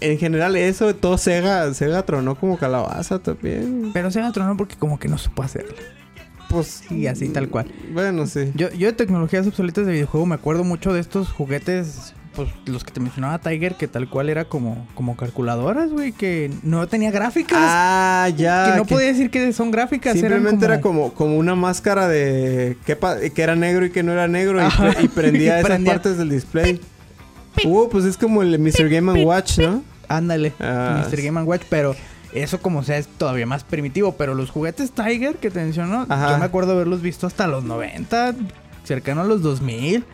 [SPEAKER 1] En general, eso, todo Sega, Sega tronó como calabaza también.
[SPEAKER 2] Pero se tronó porque como que no supo hacerlo.
[SPEAKER 1] Pues.
[SPEAKER 2] Y así tal cual.
[SPEAKER 1] Bueno, sí.
[SPEAKER 2] Yo, yo de tecnologías obsoletas de videojuego me acuerdo mucho de estos juguetes, pues los que te mencionaba Tiger, que tal cual era como, como calculadoras, güey, que no tenía gráficas.
[SPEAKER 1] Ah, ya.
[SPEAKER 2] que no
[SPEAKER 1] que
[SPEAKER 2] podía decir que son gráficas.
[SPEAKER 1] Simplemente
[SPEAKER 2] eran
[SPEAKER 1] era como, como una máscara de que, que era negro y que no era negro y,
[SPEAKER 2] Ajá.
[SPEAKER 1] pre- y prendía
[SPEAKER 2] Y
[SPEAKER 1] esas
[SPEAKER 2] prendía.
[SPEAKER 1] partes del display. Uh, pues es como el Mr. Game and Watch, ¿no?
[SPEAKER 2] Ándale,
[SPEAKER 1] Ah,
[SPEAKER 2] Mr. Game Watch, pero eso como sea es todavía más primitivo. Pero los juguetes Tiger que te mencionó,
[SPEAKER 1] Ajá.
[SPEAKER 2] yo me acuerdo haberlos visto hasta los 90, cercano a los 2000.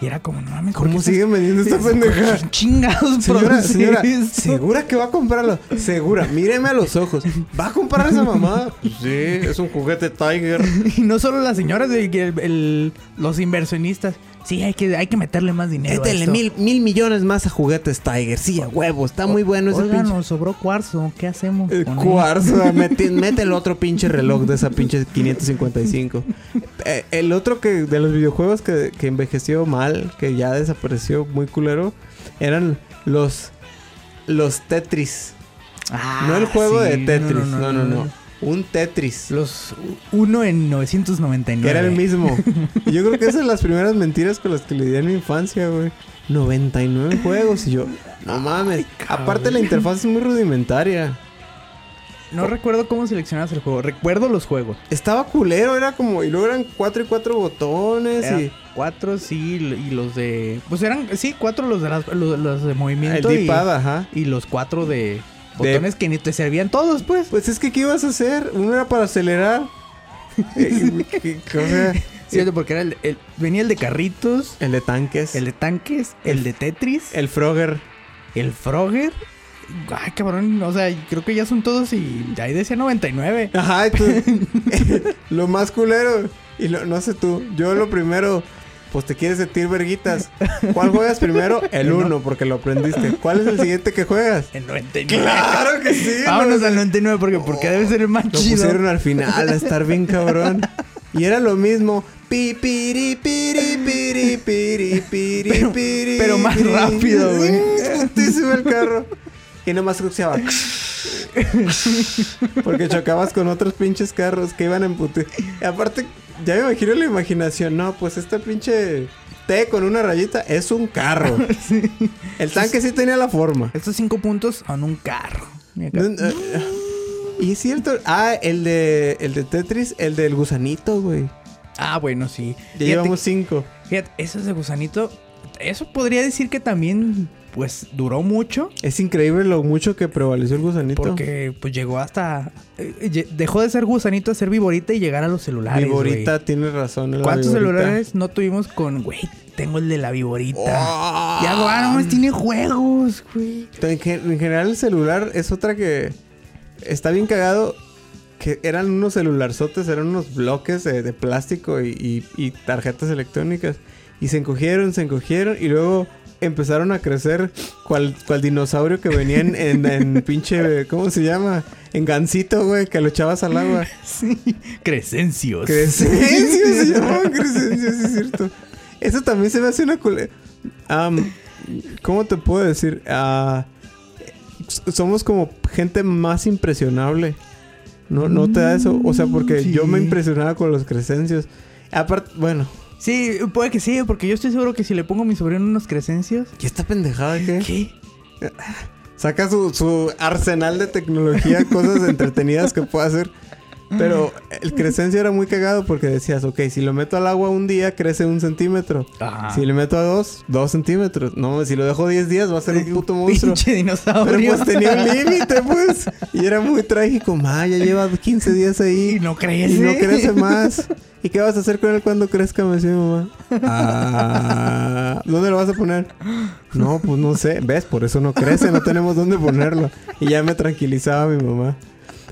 [SPEAKER 2] Y era como, no mames, ¿por
[SPEAKER 1] ¿Cómo siguen vendiendo esta pendeja?
[SPEAKER 2] chingados
[SPEAKER 1] Señora, señora? ¿segura que va a comprarlo? Segura, míreme a los ojos. ¿Va a comprar esa mamá? Pues sí, es un juguete Tiger.
[SPEAKER 2] Y no solo las señoras, el- el- los inversionistas. Sí, hay que, hay que meterle más dinero.
[SPEAKER 1] Métele mil, mil millones más a juguetes Tiger. Sí, a huevo, está muy bueno ese
[SPEAKER 2] Oiga,
[SPEAKER 1] pinche.
[SPEAKER 2] nos sobró cuarzo. ¿Qué hacemos?
[SPEAKER 1] El
[SPEAKER 2] con
[SPEAKER 1] cuarzo, mete, mete el otro pinche reloj de esa pinche 555. Eh, el otro que de los videojuegos que, que envejeció mal, que ya desapareció muy culero, eran los los Tetris.
[SPEAKER 2] Ah,
[SPEAKER 1] no el juego
[SPEAKER 2] sí,
[SPEAKER 1] de Tetris, no no, no, Un Tetris.
[SPEAKER 2] Los uno en 999.
[SPEAKER 1] Que era el mismo. Yo creo que esas son las primeras mentiras con las que le di en mi infancia, güey. 99 juegos. Y yo, no mames. Aparte la interfaz es muy rudimentaria.
[SPEAKER 2] No recuerdo cómo seleccionabas el juego. Recuerdo los juegos.
[SPEAKER 1] Estaba culero, era como... Y luego eran cuatro y cuatro botones
[SPEAKER 2] Eran
[SPEAKER 1] y...
[SPEAKER 2] cuatro, sí, y los de... Pues eran, sí, cuatro los de, las- los, los de movimiento
[SPEAKER 1] El
[SPEAKER 2] y,
[SPEAKER 1] ajá.
[SPEAKER 2] y los cuatro de botones que ni te servían todos, pues.
[SPEAKER 1] Pues es que, ¿qué ibas a hacer? Uno era para acelerar. Eh, que- que- o sea,
[SPEAKER 2] Sí, porque era el, el- venía el de carritos,
[SPEAKER 1] el de tanques.
[SPEAKER 2] el de tanques, el de Tetris,
[SPEAKER 1] El Frogger.
[SPEAKER 2] el Frogger. Ay, cabrón, o sea, creo que ya son todos y ahí decía 99.
[SPEAKER 1] Ajá, tú... lo más culero. Y lo- no sé tú. Yo lo primero... pues te quieres sentir verguitas. ¿Cuál juegas primero? El 1, porque lo aprendiste. ¿Cuál es el siguiente que juegas?
[SPEAKER 2] El 99.
[SPEAKER 1] ¡Claro que sí!
[SPEAKER 2] Vámonos
[SPEAKER 1] no,
[SPEAKER 2] al 99 porque, porque debe ser el más
[SPEAKER 1] Lo
[SPEAKER 2] chido.
[SPEAKER 1] pusieron al final, a estar bien cabrón. Y era lo mismo. Pi, piri, piri, piri, piri, piri,
[SPEAKER 2] Pero-
[SPEAKER 1] piri,
[SPEAKER 2] pero más rápido, güey.
[SPEAKER 1] Putísimo el carro. Y nomás escuchaba. Porque chocabas con otros pinches carros que iban en pute. Aparte, ya me imagino la imaginación. No, pues este pinche T con una rayita es un carro. El tanque sí tenía la forma.
[SPEAKER 2] Estos cinco puntos son un carro.
[SPEAKER 1] Y es cierto. Ah, el de, el de Tetris, el del gusanito, güey.
[SPEAKER 2] Ah, bueno, sí.
[SPEAKER 1] Ya
[SPEAKER 2] Fíjate-
[SPEAKER 1] llevamos cinco.
[SPEAKER 2] Fíjate, eso de gusanito, eso podría decir que también, pues, duró mucho.
[SPEAKER 1] Es increíble lo mucho que prevaleció el gusanito.
[SPEAKER 2] Porque, pues, llegó hasta... eh, dejó de ser gusanito a ser viborita y llegar a los celulares,
[SPEAKER 1] Viborita
[SPEAKER 2] güey.
[SPEAKER 1] tiene razón.
[SPEAKER 2] ¿Cuántos
[SPEAKER 1] Viborita.
[SPEAKER 2] celulares no tuvimos con, güey, tengo el de la viborita?
[SPEAKER 1] Oh.
[SPEAKER 2] Y algo, ah, nomás tiene juegos, güey.
[SPEAKER 1] En, gen- en general el celular es otra que está bien cagado. Que eran unos celularzotes, eran unos bloques de, de plástico y, y- y tarjetas electrónicas. Y se encogieron, se encogieron y luego empezaron a crecer cual, cual dinosaurio que venía en, en- en pinche, ¿cómo se llama? En gancito, güey, que lo echabas al agua.
[SPEAKER 2] Sí. Crescencios.
[SPEAKER 1] Crescencio se llamaban Crescencio, sí es cierto. Eso también se me hace una cule... Am, ¿Cómo te puedo decir? Ah, somos como gente más impresionable. ¿No, no te da eso? O sea, porque
[SPEAKER 2] Mm,
[SPEAKER 1] yo me
[SPEAKER 2] sí.
[SPEAKER 1] impresionaba con los Crescencios. Aparte, bueno.
[SPEAKER 2] Sí, puede que sí, porque yo estoy seguro que si le pongo a mi sobrino unos crescencios...
[SPEAKER 1] ¿Y esta pendejada qué?
[SPEAKER 2] ¿Qué?
[SPEAKER 1] Saca su, su arsenal de tecnología, cosas entretenidas que puede hacer. Pero el Crescencio era muy cagado porque decías, ok, si lo meto al agua un día, crece un centímetro.
[SPEAKER 2] Ajá.
[SPEAKER 1] Si le meto a dos, dos centímetros. No, si lo dejo 10 días va a ser un puto monstruo.
[SPEAKER 2] Pinche
[SPEAKER 1] Pero
[SPEAKER 2] dinosaurio.
[SPEAKER 1] pues tenía un límite, pues. Y era muy trágico. Ma, ya lleva 15 días ahí.
[SPEAKER 2] Y no crece.
[SPEAKER 1] Y no crece más. ¿Y qué vas a hacer con él cuando crezca? Me decía mi mamá. Ah, ¿Dónde lo vas a poner? No, pues no sé. ¿Ves? Por eso no crece. No tenemos dónde ponerlo. Y ya me tranquilizaba mi mamá.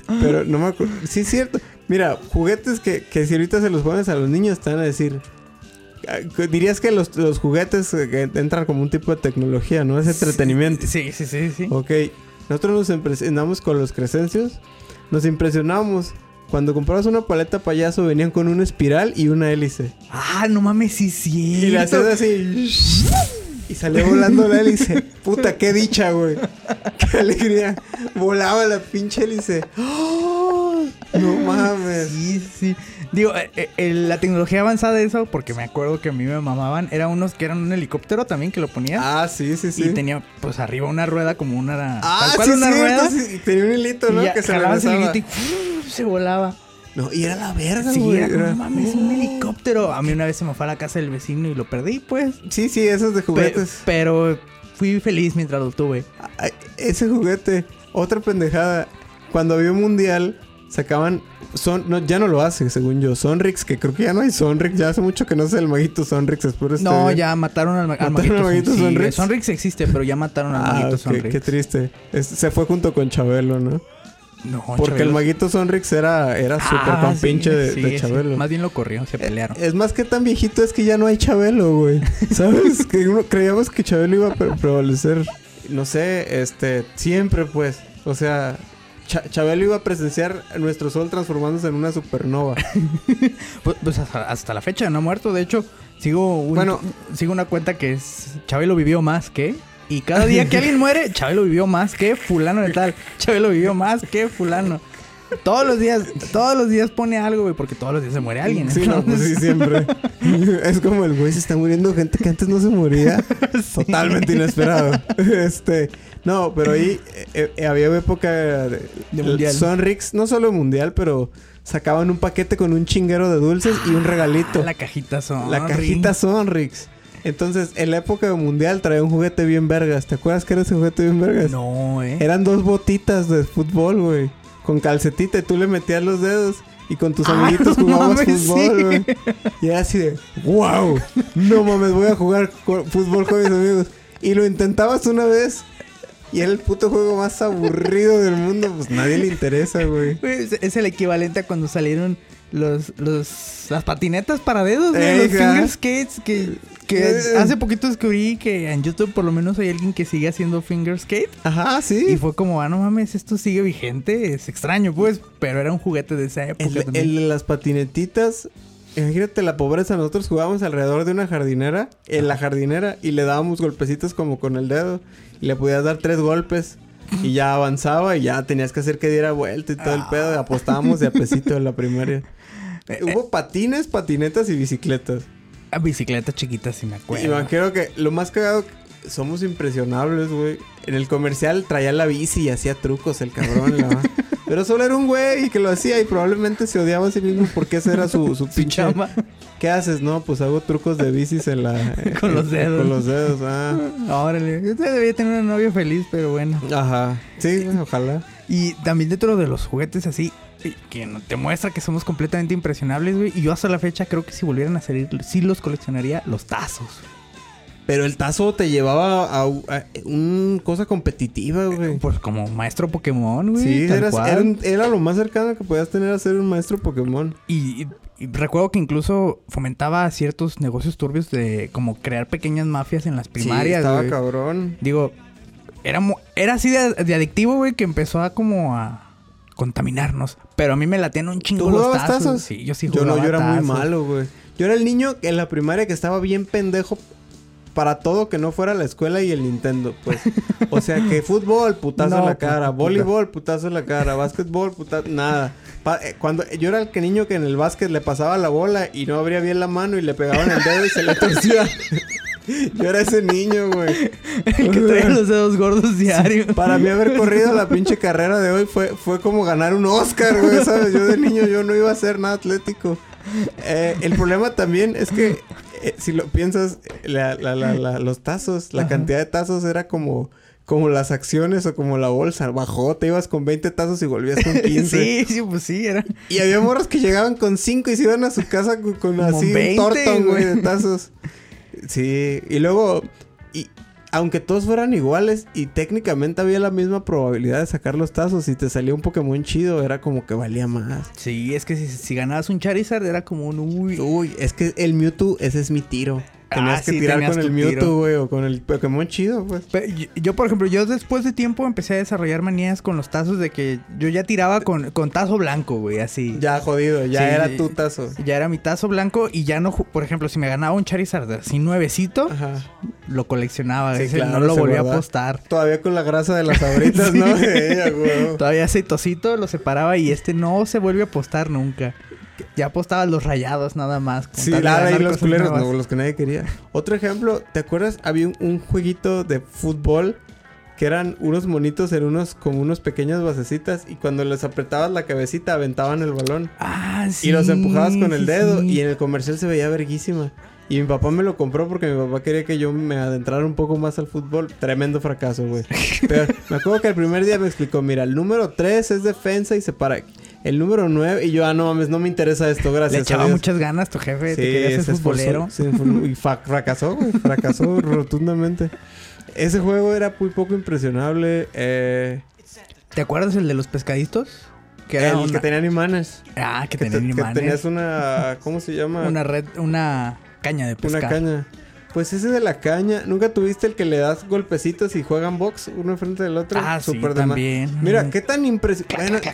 [SPEAKER 1] Pero no me acuerdo. Sí, es cierto. Mira, juguetes que, que si ahorita se los pones a los niños, te van a decir. ah, Dirías que los, los juguetes eh, entran como un tipo de tecnología, ¿no? Es entretenimiento.
[SPEAKER 2] Sí, sí, sí, sí.
[SPEAKER 1] Ok, nosotros nos impresionamos con los crescencios. Nos impresionamos. Cuando comprabas una paleta payaso, venían con una espiral y una hélice.
[SPEAKER 2] Ah, no mames, sí, sí.
[SPEAKER 1] Y le hacías así. Y salía volando la hélice. Puta, qué dicha, güey. Qué alegría. Volaba la pinche hélice. ¡Oh! No mames.
[SPEAKER 2] Sí, sí. Digo, eh, eh, la tecnología avanzada de eso, porque me acuerdo que a mí me mamaban, eran unos que eran un helicóptero también que lo ponías.
[SPEAKER 1] Ah, sí, sí, sí.
[SPEAKER 2] Y tenía, pues, arriba una rueda como una...
[SPEAKER 1] ah,
[SPEAKER 2] tal cual
[SPEAKER 1] sí,
[SPEAKER 2] una rueda.
[SPEAKER 1] sí. Y tenía un hilito, ¿no?
[SPEAKER 2] y ya
[SPEAKER 1] que se
[SPEAKER 2] jalabas el
[SPEAKER 1] regresaba.
[SPEAKER 2] hilito y se volaba.
[SPEAKER 1] No, y era la verga,
[SPEAKER 2] Sí,
[SPEAKER 1] güey.
[SPEAKER 2] era no mames, un helicóptero. A mí una vez se me fue a la casa del vecino y lo perdí, pues.
[SPEAKER 1] Sí, sí, esos de
[SPEAKER 2] Pe-
[SPEAKER 1] juguetes.
[SPEAKER 2] pero fui feliz mientras lo tuve.
[SPEAKER 1] Ay, ese juguete, otra pendejada. Cuando había un mundial, sacaban. Son, no, ya no lo hace, según yo. Sonrix, que creo que ya no hay Sonrix. Ya hace mucho que no sé el maguito Sonrix. Espero este
[SPEAKER 2] No, ya mataron al, ma- al
[SPEAKER 1] ¿Mataron al
[SPEAKER 2] maguito
[SPEAKER 1] maguito
[SPEAKER 2] Son- sí,
[SPEAKER 1] Sonrix?
[SPEAKER 2] Sonrix existe, pero ya mataron al
[SPEAKER 1] Ah,
[SPEAKER 2] maguito Sonrix.
[SPEAKER 1] qué triste. Es- se fue junto con Chabelo, ¿no?
[SPEAKER 2] No,
[SPEAKER 1] Porque el maguito Sonrix era, era súper
[SPEAKER 2] Ah,
[SPEAKER 1] compinche
[SPEAKER 2] sí,
[SPEAKER 1] de,
[SPEAKER 2] sí,
[SPEAKER 1] de
[SPEAKER 2] sí.
[SPEAKER 1] Chabelo.
[SPEAKER 2] Más bien lo corrió, se pelearon.
[SPEAKER 1] Es más que tan viejito es que ya no hay Chabelo, güey. ¿Sabes? que uno- creíamos que Chabelo iba a pre- prevalecer. No sé, este, siempre pues. O sea, Cha- Chabelo iba a presenciar nuestro sol transformándose en una supernova.
[SPEAKER 2] Pues, pues hasta, hasta la fecha no ha muerto. De hecho, sigo, un-
[SPEAKER 1] Bueno.
[SPEAKER 2] sigo una cuenta que es Chabelo vivió más que. Y cada día que alguien muere, Chabelo vivió más que fulano de tal. Chabelo vivió más que fulano. Todos los días, todos los días pone algo, güey, porque todos los días se muere alguien.
[SPEAKER 1] Sí, no, pues sí, siempre. es como el güey se está muriendo gente que antes no se moría. Totalmente inesperado. este, no, pero ahí eh, eh, había época de,
[SPEAKER 2] De mundial.
[SPEAKER 1] Sonrix, no solo mundial, pero sacaban un paquete con un chinguero de dulces y un regalito.
[SPEAKER 2] La cajita son.
[SPEAKER 1] La cajita Sonrix. Entonces, en la época de mundial traía un juguete bien vergas. ¿Te acuerdas que era ese juguete bien vergas?
[SPEAKER 2] No, eh.
[SPEAKER 1] Eran dos botitas de fútbol, güey. Con calcetita y tú le metías los dedos y con tus
[SPEAKER 2] Ah,
[SPEAKER 1] amiguitos
[SPEAKER 2] no
[SPEAKER 1] jugabas
[SPEAKER 2] mames,
[SPEAKER 1] fútbol,
[SPEAKER 2] sí.
[SPEAKER 1] güey. Y era así de, wow, no mames, voy a jugar fútbol con mis amigos. Y lo intentabas una vez y era el puto juego más aburrido del mundo. Pues nadie le interesa, güey.
[SPEAKER 2] Es, el equivalente a cuando salieron los, los, las patinetas para dedos, güey,
[SPEAKER 1] Ey,
[SPEAKER 2] los finger skates que, que
[SPEAKER 1] Eh.
[SPEAKER 2] hace poquito descubrí que en YouTube por lo menos hay alguien que sigue haciendo finger skate.
[SPEAKER 1] Ajá, sí.
[SPEAKER 2] Y fue como, ah, no mames, esto sigue vigente. Es extraño, pues, pero era un juguete de esa época
[SPEAKER 1] El,
[SPEAKER 2] también.
[SPEAKER 1] el de las patinetitas. Imagínate la pobreza. Nosotros jugábamos alrededor de una jardinera. En la jardinera. Y le dábamos golpecitos como con el dedo. Y le podías dar tres golpes. Y ya avanzaba. Y ya tenías que hacer que diera vuelta y todo el pedo. Y apostábamos de a pesito en la primaria.
[SPEAKER 2] Eh,
[SPEAKER 1] Hubo patines, patinetas y bicicletas.
[SPEAKER 2] Ah, bicicleta chiquita, si me acuerdo.
[SPEAKER 1] Y me acuerdo que lo más cagado, somos impresionables, güey. En el comercial traía la bici y hacía trucos el cabrón. la- Pero solo era un güey que lo hacía y probablemente se odiaba a sí mismo porque ese era su, su pinche... ¿Qué haces? No, pues hago trucos de bicis en la...
[SPEAKER 2] Con los dedos.
[SPEAKER 1] Con los dedos, ah.
[SPEAKER 2] Órale, usted debía tener una novia feliz, pero bueno.
[SPEAKER 1] Ajá. Sí, ojalá.
[SPEAKER 2] Y también dentro de los juguetes así, eh, que te muestra que somos completamente impresionables, güey. Y yo hasta la fecha creo que si volvieran a salir, sí los coleccionaría los tazos.
[SPEAKER 1] Pero el tazo te llevaba a, a un cosa competitiva, güey.
[SPEAKER 2] Pues como maestro Pokémon, güey.
[SPEAKER 1] Sí, eras- era, lo más cercano que podías tener a ser un maestro Pokémon.
[SPEAKER 2] Y, y- y recuerdo que incluso fomentaba ciertos negocios turbios de como crear pequeñas mafias en las primarias,
[SPEAKER 1] sí, estaba
[SPEAKER 2] güey.
[SPEAKER 1] cabrón.
[SPEAKER 2] Digo, era, era así de, de adictivo, güey, que empezó a como a contaminarnos. Pero a mí me latían un chingo
[SPEAKER 1] ¿Tú
[SPEAKER 2] los tazos.
[SPEAKER 1] tazos?
[SPEAKER 2] Sí, yo sí
[SPEAKER 1] Yo
[SPEAKER 2] jugaba
[SPEAKER 1] no, yo era muy malo, güey. Yo era el niño en la primaria que estaba bien pendejo para todo que no fuera la escuela y el Nintendo, pues. O sea, que fútbol, putazo
[SPEAKER 2] No,
[SPEAKER 1] en la
[SPEAKER 2] pues,
[SPEAKER 1] cara,
[SPEAKER 2] puta.
[SPEAKER 1] voleibol, putazo en la cara, básquetbol, putazo, nada. Pa- eh, cuando yo era el que niño que en el básquet le pasaba la bola y no abría bien la mano y le pegaban el dedo y se le torcía. yo era ese niño, güey.
[SPEAKER 2] El que traía los dedos gordos diario.
[SPEAKER 1] Para mí haber corrido la pinche carrera de hoy fue, fue como ganar un Oscar, güey, ¿sabes? Yo de niño yo no iba a ser nada atlético. Eh, el problema también es que, eh, si lo piensas, la- la- la- la- los tazos, la
[SPEAKER 2] Ajá.
[SPEAKER 1] cantidad de tazos era como, como las acciones o como la bolsa. Bajó, te ibas con 20 tazos y volvías con 15.
[SPEAKER 2] Sí, sí, pues sí, era.
[SPEAKER 1] Y había morros que llegaban con 5 y se iban a su casa con, así
[SPEAKER 2] 20,
[SPEAKER 1] un tortón, güey. de tazos. Sí, y luego, y aunque todos fueran iguales y técnicamente había la misma probabilidad de sacar los tazos, si te salía un Pokémon chido, era como que valía más.
[SPEAKER 2] Sí, es que si, si ganabas un Charizard era como un uy.
[SPEAKER 1] Uy, es que el Mewtwo, ese es mi tiro. Tenías
[SPEAKER 2] Ah,
[SPEAKER 1] que
[SPEAKER 2] sí,
[SPEAKER 1] tirar
[SPEAKER 2] tenías
[SPEAKER 1] con el Mewtwo, güey, o con el Pokémon chido, pues.
[SPEAKER 2] Pero yo, yo, por ejemplo, yo después de tiempo empecé a desarrollar manías con los tazos de que yo ya tiraba con, con tazo blanco, güey, así.
[SPEAKER 1] Ya jodido, ya
[SPEAKER 2] Sí,
[SPEAKER 1] era tu tazo.
[SPEAKER 2] Ya era mi tazo blanco y ya no, por ejemplo, si me ganaba un Charizard así nuevecito,
[SPEAKER 1] Ajá.
[SPEAKER 2] lo coleccionaba.
[SPEAKER 1] Sí, claro,
[SPEAKER 2] no lo volví a
[SPEAKER 1] guarda.
[SPEAKER 2] apostar.
[SPEAKER 1] Todavía con la grasa de las abritas, ¿no? Sí, a huevo.
[SPEAKER 2] Todavía aceitosito lo separaba y este no se vuelve a apostar nunca. Ya apostaba los rayados nada más.
[SPEAKER 1] Sí,
[SPEAKER 2] ganar
[SPEAKER 1] y los culeros,
[SPEAKER 2] nuevas.
[SPEAKER 1] no, los que nadie quería. Otro ejemplo, ¿te acuerdas? Había un, un jueguito de fútbol que eran unos monitos en unos, como unos pequeños basecitas y cuando les apretabas la cabecita aventaban el balón.
[SPEAKER 2] Ah, sí.
[SPEAKER 1] y los empujabas con el dedo
[SPEAKER 2] sí.
[SPEAKER 1] y en el comercial se veía verguísima. Y mi papá me lo compró porque mi papá quería que yo me adentrara un poco más al fútbol. Tremendo fracaso, güey. Pero me acuerdo que el primer día me explicó, mira, el número 3 es defensa y se para. El número 9 y yo, ah, no mames, no me interesa esto, gracias.
[SPEAKER 2] Le echaba
[SPEAKER 1] a Dios".
[SPEAKER 2] muchas ganas tu jefe, te
[SPEAKER 1] Sí,
[SPEAKER 2] quería
[SPEAKER 1] se
[SPEAKER 2] ser
[SPEAKER 1] esforzó,
[SPEAKER 2] futbolero.
[SPEAKER 1] esforzó y fracasó, güey. Fracasó rotundamente. Ese juego era muy poco impresionable. Eh,
[SPEAKER 2] ¿Te acuerdas el de los pescaditos? Que
[SPEAKER 1] el
[SPEAKER 2] era
[SPEAKER 1] que
[SPEAKER 2] una...
[SPEAKER 1] tenía imanes.
[SPEAKER 2] Ah, que,
[SPEAKER 1] Que,
[SPEAKER 2] tenía
[SPEAKER 1] te- que
[SPEAKER 2] imanes.
[SPEAKER 1] tenías una... ¿Cómo se llama?
[SPEAKER 2] Una red, una caña de pescar.
[SPEAKER 1] Una caña. Pues ese de la caña, ¿nunca tuviste el que le das golpecitos y juegan box uno enfrente del otro?
[SPEAKER 2] Ah, sí,
[SPEAKER 1] de ma-
[SPEAKER 2] también.
[SPEAKER 1] Mira, qué tan impresionante.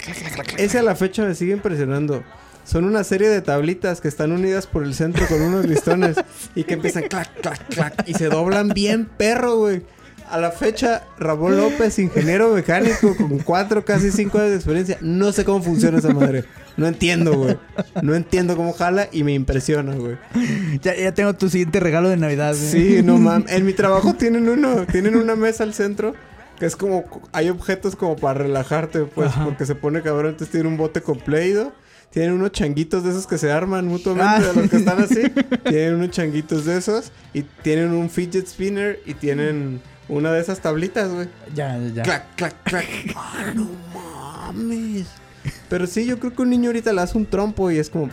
[SPEAKER 1] ese a la fecha me sigue impresionando. Son una serie de tablitas que están unidas por el centro con unos listones y que empiezan clac, clac, clac y se doblan bien perro, güey. A la fecha, Ramón López, ingeniero mecánico con cuatro, casi cinco años de experiencia. No sé cómo funciona esa madre. No entiendo, güey. No entiendo cómo jala y me impresiona, güey.
[SPEAKER 2] Ya, ya tengo tu siguiente regalo de Navidad. güey.
[SPEAKER 1] Sí, no mames. En mi trabajo tienen uno, tienen una mesa al centro que es como hay objetos como para relajarte, pues,
[SPEAKER 2] Ajá.
[SPEAKER 1] porque se pone cabrón. Entonces tiene un bote con. Tienen unos changuitos de esos que se arman mutuamente
[SPEAKER 2] Ah.
[SPEAKER 1] de los que están así. tienen unos changuitos de esos y tienen un fidget spinner y tienen una de esas tablitas, güey.
[SPEAKER 2] Ya, ya, ya.
[SPEAKER 1] Clac, clac, clac. Ah, no mames. Pero sí, yo creo que un niño ahorita le hace un trompo y es como.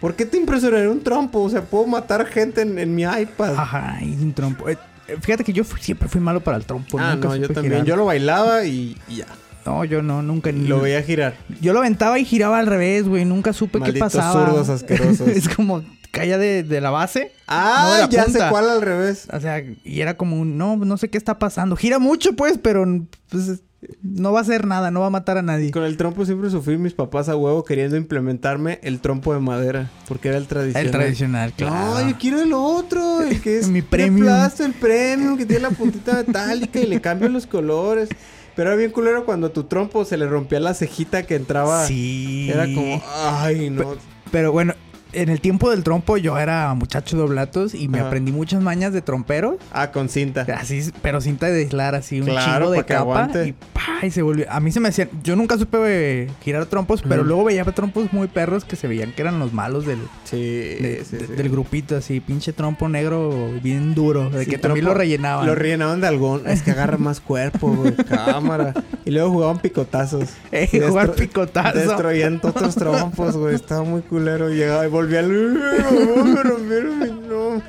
[SPEAKER 1] ¿Por qué te impresionaría un trompo? O sea, puedo matar gente en, en mi iPad.
[SPEAKER 2] Ajá, y un trompo. Eh, fíjate que yo fui- siempre fui malo para el trompo.
[SPEAKER 1] ah,
[SPEAKER 2] nunca
[SPEAKER 1] no, yo también.
[SPEAKER 2] girar.
[SPEAKER 1] Yo lo bailaba y, y ya.
[SPEAKER 2] No, yo no, nunca ni.
[SPEAKER 1] Lo veía girar.
[SPEAKER 2] Yo lo aventaba y giraba al revés, güey. Nunca supe
[SPEAKER 1] Malditos
[SPEAKER 2] qué pasaba.
[SPEAKER 1] zurdos asquerosos.
[SPEAKER 2] es como caía de, de la base. no de
[SPEAKER 1] Ah,
[SPEAKER 2] la
[SPEAKER 1] ya sé cuál al revés.
[SPEAKER 2] O sea, y era como un, no, no sé qué está pasando. Gira mucho, pues, pero pues, no va a hacer nada, no va a matar a nadie.
[SPEAKER 1] Con el trompo siempre sufrí mis papás a huevo queriendo implementarme el trompo de madera. Porque era el tradicional.
[SPEAKER 2] El tradicional, claro.
[SPEAKER 1] No, yo quiero el otro, el que es
[SPEAKER 2] Mi premium.
[SPEAKER 1] plástico, el premium, que tiene la puntita metálica y le cambian los colores. Pero era bien culero cuando a tu trompo se le rompía la cejita que entraba.
[SPEAKER 2] Sí.
[SPEAKER 1] Era como, ay, no.
[SPEAKER 2] Pero bueno, en el tiempo del trompo yo era muchacho de oblatos y me
[SPEAKER 1] Ajá.
[SPEAKER 2] aprendí muchas mañas de trompero.
[SPEAKER 1] Ah, con cinta.
[SPEAKER 2] Así, pero cinta de aislar, así, un
[SPEAKER 1] Claro,
[SPEAKER 2] chingo de capa.
[SPEAKER 1] aguante.
[SPEAKER 2] Y pa, y se volvió. A mí se me hacían. Yo nunca supe girar trompos, pero luego veía trompos muy perros que se veían que eran los malos del,
[SPEAKER 1] Sí,
[SPEAKER 2] de-
[SPEAKER 1] sí,
[SPEAKER 2] de-
[SPEAKER 1] sí.
[SPEAKER 2] del grupito, así, pinche trompo negro bien duro, de que también lo rellenaban.
[SPEAKER 1] Lo rellenaban de algún. Es que agarra más cuerpo, güey. Cámara. Y luego jugaban picotazos.
[SPEAKER 2] Eh, jugar
[SPEAKER 1] destro-
[SPEAKER 2] picotazo.
[SPEAKER 1] Destruían otros trompos, güey. Estaba muy culero. Llegaba y rompieron mi trompo.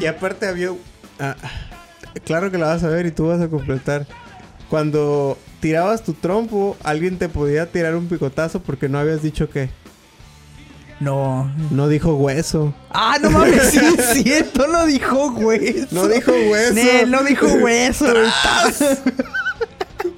[SPEAKER 1] Y aparte había... ah, claro que la vas a ver y tú vas a completar. Cuando tirabas tu trompo, alguien te podía tirar un picotazo porque no habías dicho que...
[SPEAKER 2] No.
[SPEAKER 1] No dijo hueso.
[SPEAKER 2] Ah, no mames, sí es cierto, no dijo hueso.
[SPEAKER 1] No dijo hueso.
[SPEAKER 2] No dijo hueso.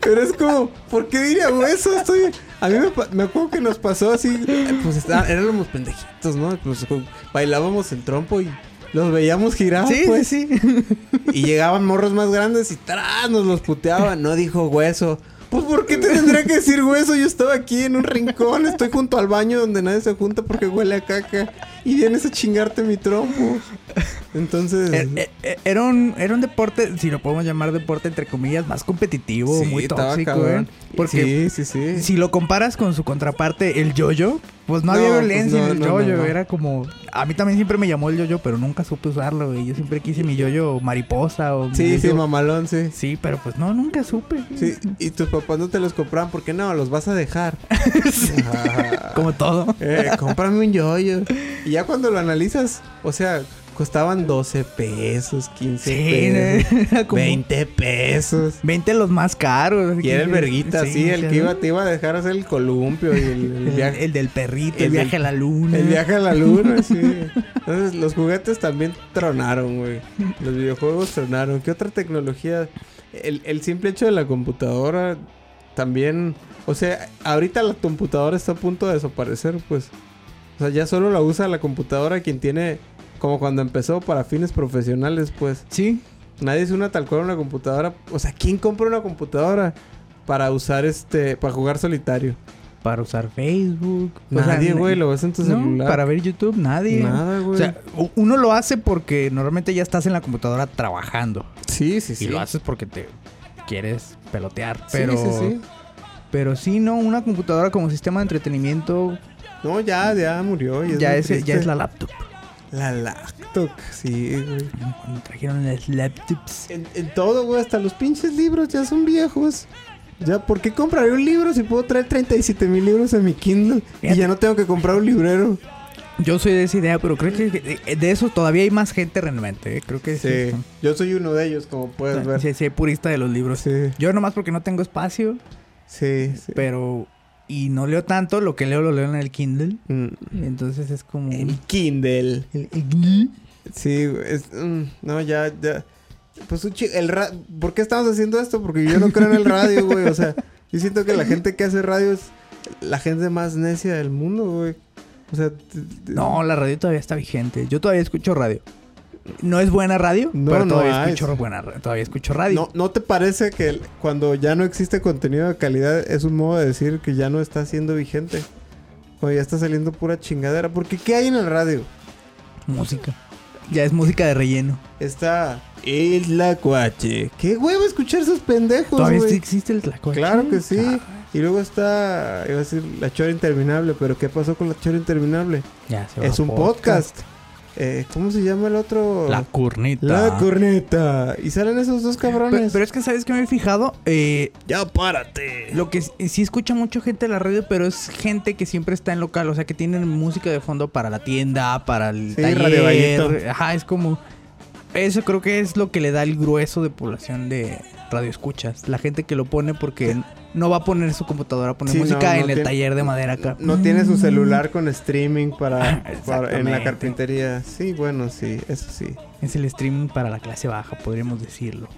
[SPEAKER 1] Pero es como, ¿por qué diría hueso? Estoy... A mí me, me acuerdo que nos pasó así, pues está- éramos pendejitos, ¿no? Pues bailábamos el trompo y los veíamos girar,
[SPEAKER 2] sí,
[SPEAKER 1] pues.
[SPEAKER 2] sí, sí.
[SPEAKER 1] Y llegaban morros más grandes y ¡tras! nos los puteaban. No dijo hueso. Pues, ¿por qué te tendría que decir hueso? Yo estaba aquí en un rincón, estoy junto al baño donde nadie se junta porque huele a caca. Y vienes a chingarte mi trompo. Entonces...
[SPEAKER 2] Er- er- Era un, era un deporte, si lo podemos llamar deporte entre comillas, más competitivo,
[SPEAKER 1] sí,
[SPEAKER 2] muy tóxico. ¿eh? Porque
[SPEAKER 1] Sí, sí, sí.
[SPEAKER 2] si lo comparas con su contraparte, el yoyo, pues no,
[SPEAKER 1] No,
[SPEAKER 2] había
[SPEAKER 1] pues
[SPEAKER 2] violencia
[SPEAKER 1] no,
[SPEAKER 2] en el yoyo.
[SPEAKER 1] no.
[SPEAKER 2] Era como. A mí también siempre me llamó el yoyo, pero nunca supe usarlo, güey. Yo siempre quise mi yoyo mariposa o.
[SPEAKER 1] Sí, sí, mamalón, sí.
[SPEAKER 2] Sí, pero pues no, nunca supe.
[SPEAKER 1] Sí, y tus papás no te los compraban porque no, los vas a dejar.
[SPEAKER 2] Como todo.
[SPEAKER 1] Eh, cómprame un yoyo. Y ya cuando lo analizas, o sea, costaban 12 pesos, 15
[SPEAKER 2] Sí,
[SPEAKER 1] pesos,
[SPEAKER 2] como
[SPEAKER 1] 20 pesos.
[SPEAKER 2] 20 los más caros.
[SPEAKER 1] Y era el verguita, sí, el que iba, te iba a dejar hacer el columpio y el, viaje.
[SPEAKER 2] el del perrito, el,
[SPEAKER 1] el
[SPEAKER 2] viaje
[SPEAKER 1] del-
[SPEAKER 2] a la luna.
[SPEAKER 1] El viaje a la luna, sí. Entonces, los juguetes también tronaron, güey. Los videojuegos tronaron. ¿Qué otra tecnología? El, el simple hecho de la computadora también... O sea, ahorita la computadora está a punto de desaparecer, pues. O sea, ya solo la usa la computadora quien tiene... Como cuando empezó para fines profesionales, pues.
[SPEAKER 2] Sí.
[SPEAKER 1] Nadie es una tal cual una computadora. O sea, ¿quién compra una computadora para usar este... Para jugar solitario?
[SPEAKER 2] Para usar Facebook. O sea,
[SPEAKER 1] Nadie, güey. Lo ves en tu
[SPEAKER 2] No,
[SPEAKER 1] celular.
[SPEAKER 2] para ver YouTube, nadie.
[SPEAKER 1] Nada, güey.
[SPEAKER 2] O sea, uno lo hace porque normalmente ya estás en la computadora trabajando.
[SPEAKER 1] Sí, sí, sí.
[SPEAKER 2] Y lo haces porque te quieres pelotear.
[SPEAKER 1] Sí,
[SPEAKER 2] Pero
[SPEAKER 1] sí, sí.
[SPEAKER 2] pero sí, no, una computadora como sistema de entretenimiento
[SPEAKER 1] No, ya, ya murió. y
[SPEAKER 2] ya es, ya es la laptop.
[SPEAKER 1] La laptop, sí, güey.
[SPEAKER 2] Cuando trajeron las laptops.
[SPEAKER 1] En, en todo, güey, hasta los pinches libros ya son viejos. Ya, ¿por qué compraré un libro si puedo traer 37 mil libros en mi Kindle? Y ya no tengo que comprar un librero.
[SPEAKER 2] Yo soy de esa idea, pero creo que de, de eso todavía hay más gente realmente. ¿eh? Creo que sí.
[SPEAKER 1] Sí, yo soy uno de ellos, como puedes ver.
[SPEAKER 2] Sí, sí, purista de los libros.
[SPEAKER 1] Sí,
[SPEAKER 2] Yo nomás porque no tengo espacio,
[SPEAKER 1] sí, sí.
[SPEAKER 2] pero... Y no leo tanto, lo que leo lo leo en el Kindle.
[SPEAKER 1] Mm.
[SPEAKER 2] Entonces es como...
[SPEAKER 1] El Kindle.
[SPEAKER 2] El- el-
[SPEAKER 1] Sí, güey, es, mm, no, ya, ya. Pues un el ra- ¿Por qué estamos haciendo esto? Porque yo no creo en el radio, güey. O sea, yo siento que la gente que hace radio es la gente más necia del mundo, güey. O sea,
[SPEAKER 2] No, la radio todavía está vigente. Yo todavía escucho radio. No es buena radio,
[SPEAKER 1] No,
[SPEAKER 2] pero todavía escucho buena todavía escucho radio.
[SPEAKER 1] ¿No, ¿No te parece que el- cuando ya no existe contenido de calidad es un modo de decir que ya no está siendo vigente? Cuando ya está saliendo pura chingadera. Porque ¿qué hay en el radio?
[SPEAKER 2] Música. Ya es música de relleno.
[SPEAKER 1] Está Isla Cuache. ¿Qué huevo escuchar esos pendejos,
[SPEAKER 2] ¿Todavía sí existe el tlacuache?
[SPEAKER 1] Claro que sí. Y luego está, iba a decir, La Chora Interminable. Pero ¿qué pasó con La Chora Interminable?
[SPEAKER 2] ya se va
[SPEAKER 1] Es un podcast. Eh, ¿Cómo se llama el otro?
[SPEAKER 2] La curnita.
[SPEAKER 1] La corneta. Y salen esos dos cabrones.
[SPEAKER 2] pero es que, ¿sabes que me he fijado? Eh,
[SPEAKER 1] Ya párate.
[SPEAKER 2] lo que sí- sí escucha mucha gente en la radio, pero es gente que siempre está en local. O sea, que tienen música de fondo para la tienda, para el
[SPEAKER 1] Sí,
[SPEAKER 2] taller.
[SPEAKER 1] Radio.
[SPEAKER 2] Ajá, es como... eso creo que es lo que le da el grueso de población de radio escuchas. La gente que lo pone porque no va a poner su computadora a poner
[SPEAKER 1] Sí,
[SPEAKER 2] música
[SPEAKER 1] no, no
[SPEAKER 2] en el taller de madera acá.
[SPEAKER 1] No tiene su celular con streaming para, para- en la carpintería. Sí, bueno, sí, eso sí.
[SPEAKER 2] Es el streaming para la clase baja, podríamos decirlo.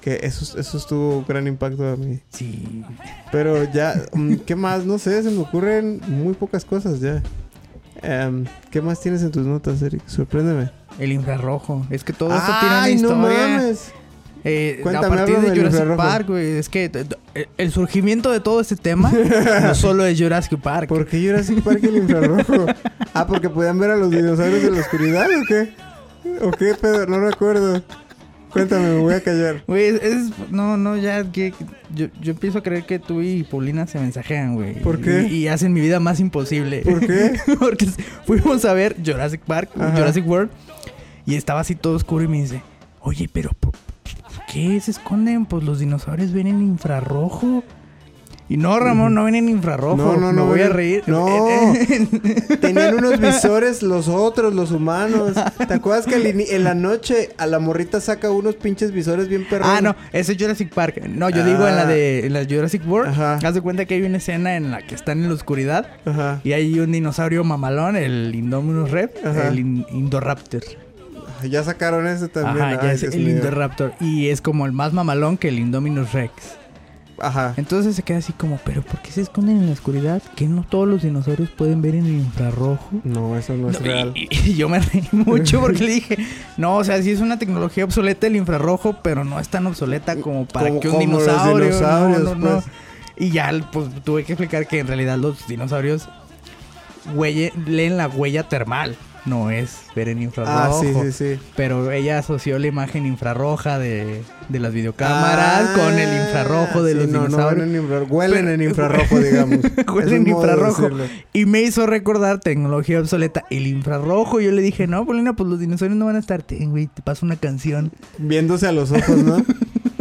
[SPEAKER 1] Que eso, eso estuvo gran impacto a mí.
[SPEAKER 2] Sí.
[SPEAKER 1] Pero ya, mm, ¿qué más? No sé, se me ocurren muy pocas cosas ya. Em, ¿Qué más tienes en tus notas, Eric? Sorpréndeme.
[SPEAKER 2] El infrarrojo. Es que todo esto tiene una
[SPEAKER 1] ¡Ay, no
[SPEAKER 2] historia.
[SPEAKER 1] mames!
[SPEAKER 2] Eh, a
[SPEAKER 1] Cuéntame,
[SPEAKER 2] partir
[SPEAKER 1] háblame
[SPEAKER 2] de Jurassic
[SPEAKER 1] infrarrojo.
[SPEAKER 2] Park, güey. Es que t- t- el surgimiento de todo este tema no solo es Jurassic Park.
[SPEAKER 1] ¿Por qué Jurassic Park y el infrarrojo? ah, porque podían ver a los dinosaurios en la oscuridad o qué? ¿O qué pedo? No recuerdo. Cuéntame, me voy a callar.
[SPEAKER 2] Güey, es, es- No, no, ya que... Yo, yo empiezo a creer que tú y Paulina se mensajean, güey.
[SPEAKER 1] ¿Por qué?
[SPEAKER 2] Y, y hacen mi vida más imposible.
[SPEAKER 1] ¿Por qué?
[SPEAKER 2] Porque fuimos a ver Jurassic Park,
[SPEAKER 1] Ajá.
[SPEAKER 2] Jurassic World. Y estaba así todo oscuro y me dice... Oye, pero ¿por, por qué se esconden? Pues los dinosaurios ven en infrarrojo. Y no, Ramón, no ven en infrarrojo.
[SPEAKER 1] No, no, no
[SPEAKER 2] Me voy a reír.
[SPEAKER 1] no. Tenían unos visores los otros, los humanos. ¿Te acuerdas que en la noche a la morrita saca unos pinches visores bien perros?
[SPEAKER 2] Ah, no, ese es Jurassic Park. No, yo digo en la
[SPEAKER 1] Ah.
[SPEAKER 2] de en la Jurassic World.
[SPEAKER 1] Ajá.
[SPEAKER 2] Haz de cuenta que hay una escena en la que están en la oscuridad
[SPEAKER 1] Ajá.
[SPEAKER 2] y hay un dinosaurio mamalón, el Indominus Rex,
[SPEAKER 1] Ajá.
[SPEAKER 2] el In- Indoraptor.
[SPEAKER 1] Ya sacaron ese también.
[SPEAKER 2] Ajá, ya es
[SPEAKER 1] Dios
[SPEAKER 2] el. Indoraptor y es como el más mamalón que el Indominus Rex.
[SPEAKER 1] Ajá.
[SPEAKER 2] Entonces se queda así como, pero ¿por qué se esconden en la oscuridad? ¿Que no todos los dinosaurios pueden ver en el infrarrojo?
[SPEAKER 1] No, eso no es
[SPEAKER 2] No,
[SPEAKER 1] real.
[SPEAKER 2] Y, y yo me reí mucho porque le dije, no, o sea, sí es una tecnología obsoleta el infrarrojo, pero no es tan obsoleta como para
[SPEAKER 1] Como-
[SPEAKER 2] que un
[SPEAKER 1] como los
[SPEAKER 2] dinosaurio. no,
[SPEAKER 1] dinosaurios,
[SPEAKER 2] no, no.
[SPEAKER 1] pues.
[SPEAKER 2] Y ya, pues tuve que explicar que en realidad los dinosaurios huelle- leen la huella termal, no es ver en
[SPEAKER 1] Ah,
[SPEAKER 2] infrarrojo.
[SPEAKER 1] sí, sí, sí.
[SPEAKER 2] Pero ella asoció la imagen infrarroja de, de las videocámaras con el infrarrojo de
[SPEAKER 1] Ah, sí,
[SPEAKER 2] los
[SPEAKER 1] no,
[SPEAKER 2] dinosaurios.
[SPEAKER 1] No, en infrarrojo. Huelen
[SPEAKER 2] Pero-
[SPEAKER 1] en infrarrojo, digamos.
[SPEAKER 2] Huelen en
[SPEAKER 1] de
[SPEAKER 2] infrarrojo. Y me hizo recordar tecnología obsoleta, el infrarrojo. Yo le dije, no, Paulina, pues los dinosaurios no van a estar. Ten, güey, te paso una canción.
[SPEAKER 1] Viéndose a los ojos, ¿no?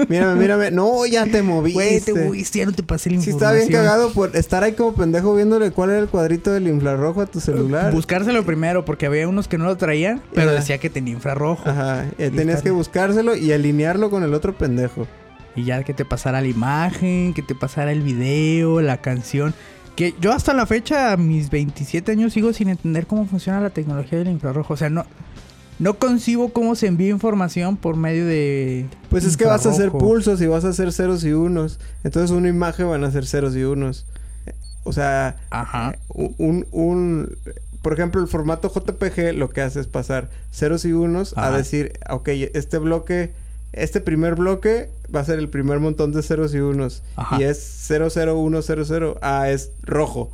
[SPEAKER 1] mírame, mírame. No, ya te moviste.
[SPEAKER 2] Güey, te moviste, ya no te pasé la
[SPEAKER 1] Sí,
[SPEAKER 2] información.
[SPEAKER 1] estaba bien cagado por estar ahí como pendejo viéndole cuál era el cuadrito del infrarrojo a tu celular.
[SPEAKER 2] Buscárselo primero, porque había unos que no lo traían, pero
[SPEAKER 1] Ajá.
[SPEAKER 2] decía que tenía infrarrojo.
[SPEAKER 1] Ajá. eh, tenías
[SPEAKER 2] está-
[SPEAKER 1] que buscárselo y alinearlo con el otro pendejo.
[SPEAKER 2] Y ya que te pasara la imagen, que te pasara el video, la canción. Que yo hasta la fecha, a mis 27 años, sigo sin entender cómo funciona la tecnología del infrarrojo. O sea, no, no concibo cómo se envía información por medio de.
[SPEAKER 1] Pues es que vas a hacer pulsos y vas a hacer ceros y unos. Entonces una imagen van a ser ceros y unos. O sea,
[SPEAKER 2] Ajá.
[SPEAKER 1] un, un- por ejemplo, el formato JPG lo que hace es pasar ceros y unos a decir, ok, este bloque, este primer bloque va a ser el primer montón de ceros y unos.
[SPEAKER 2] Ajá.
[SPEAKER 1] Y es 00100. Ah, es rojo.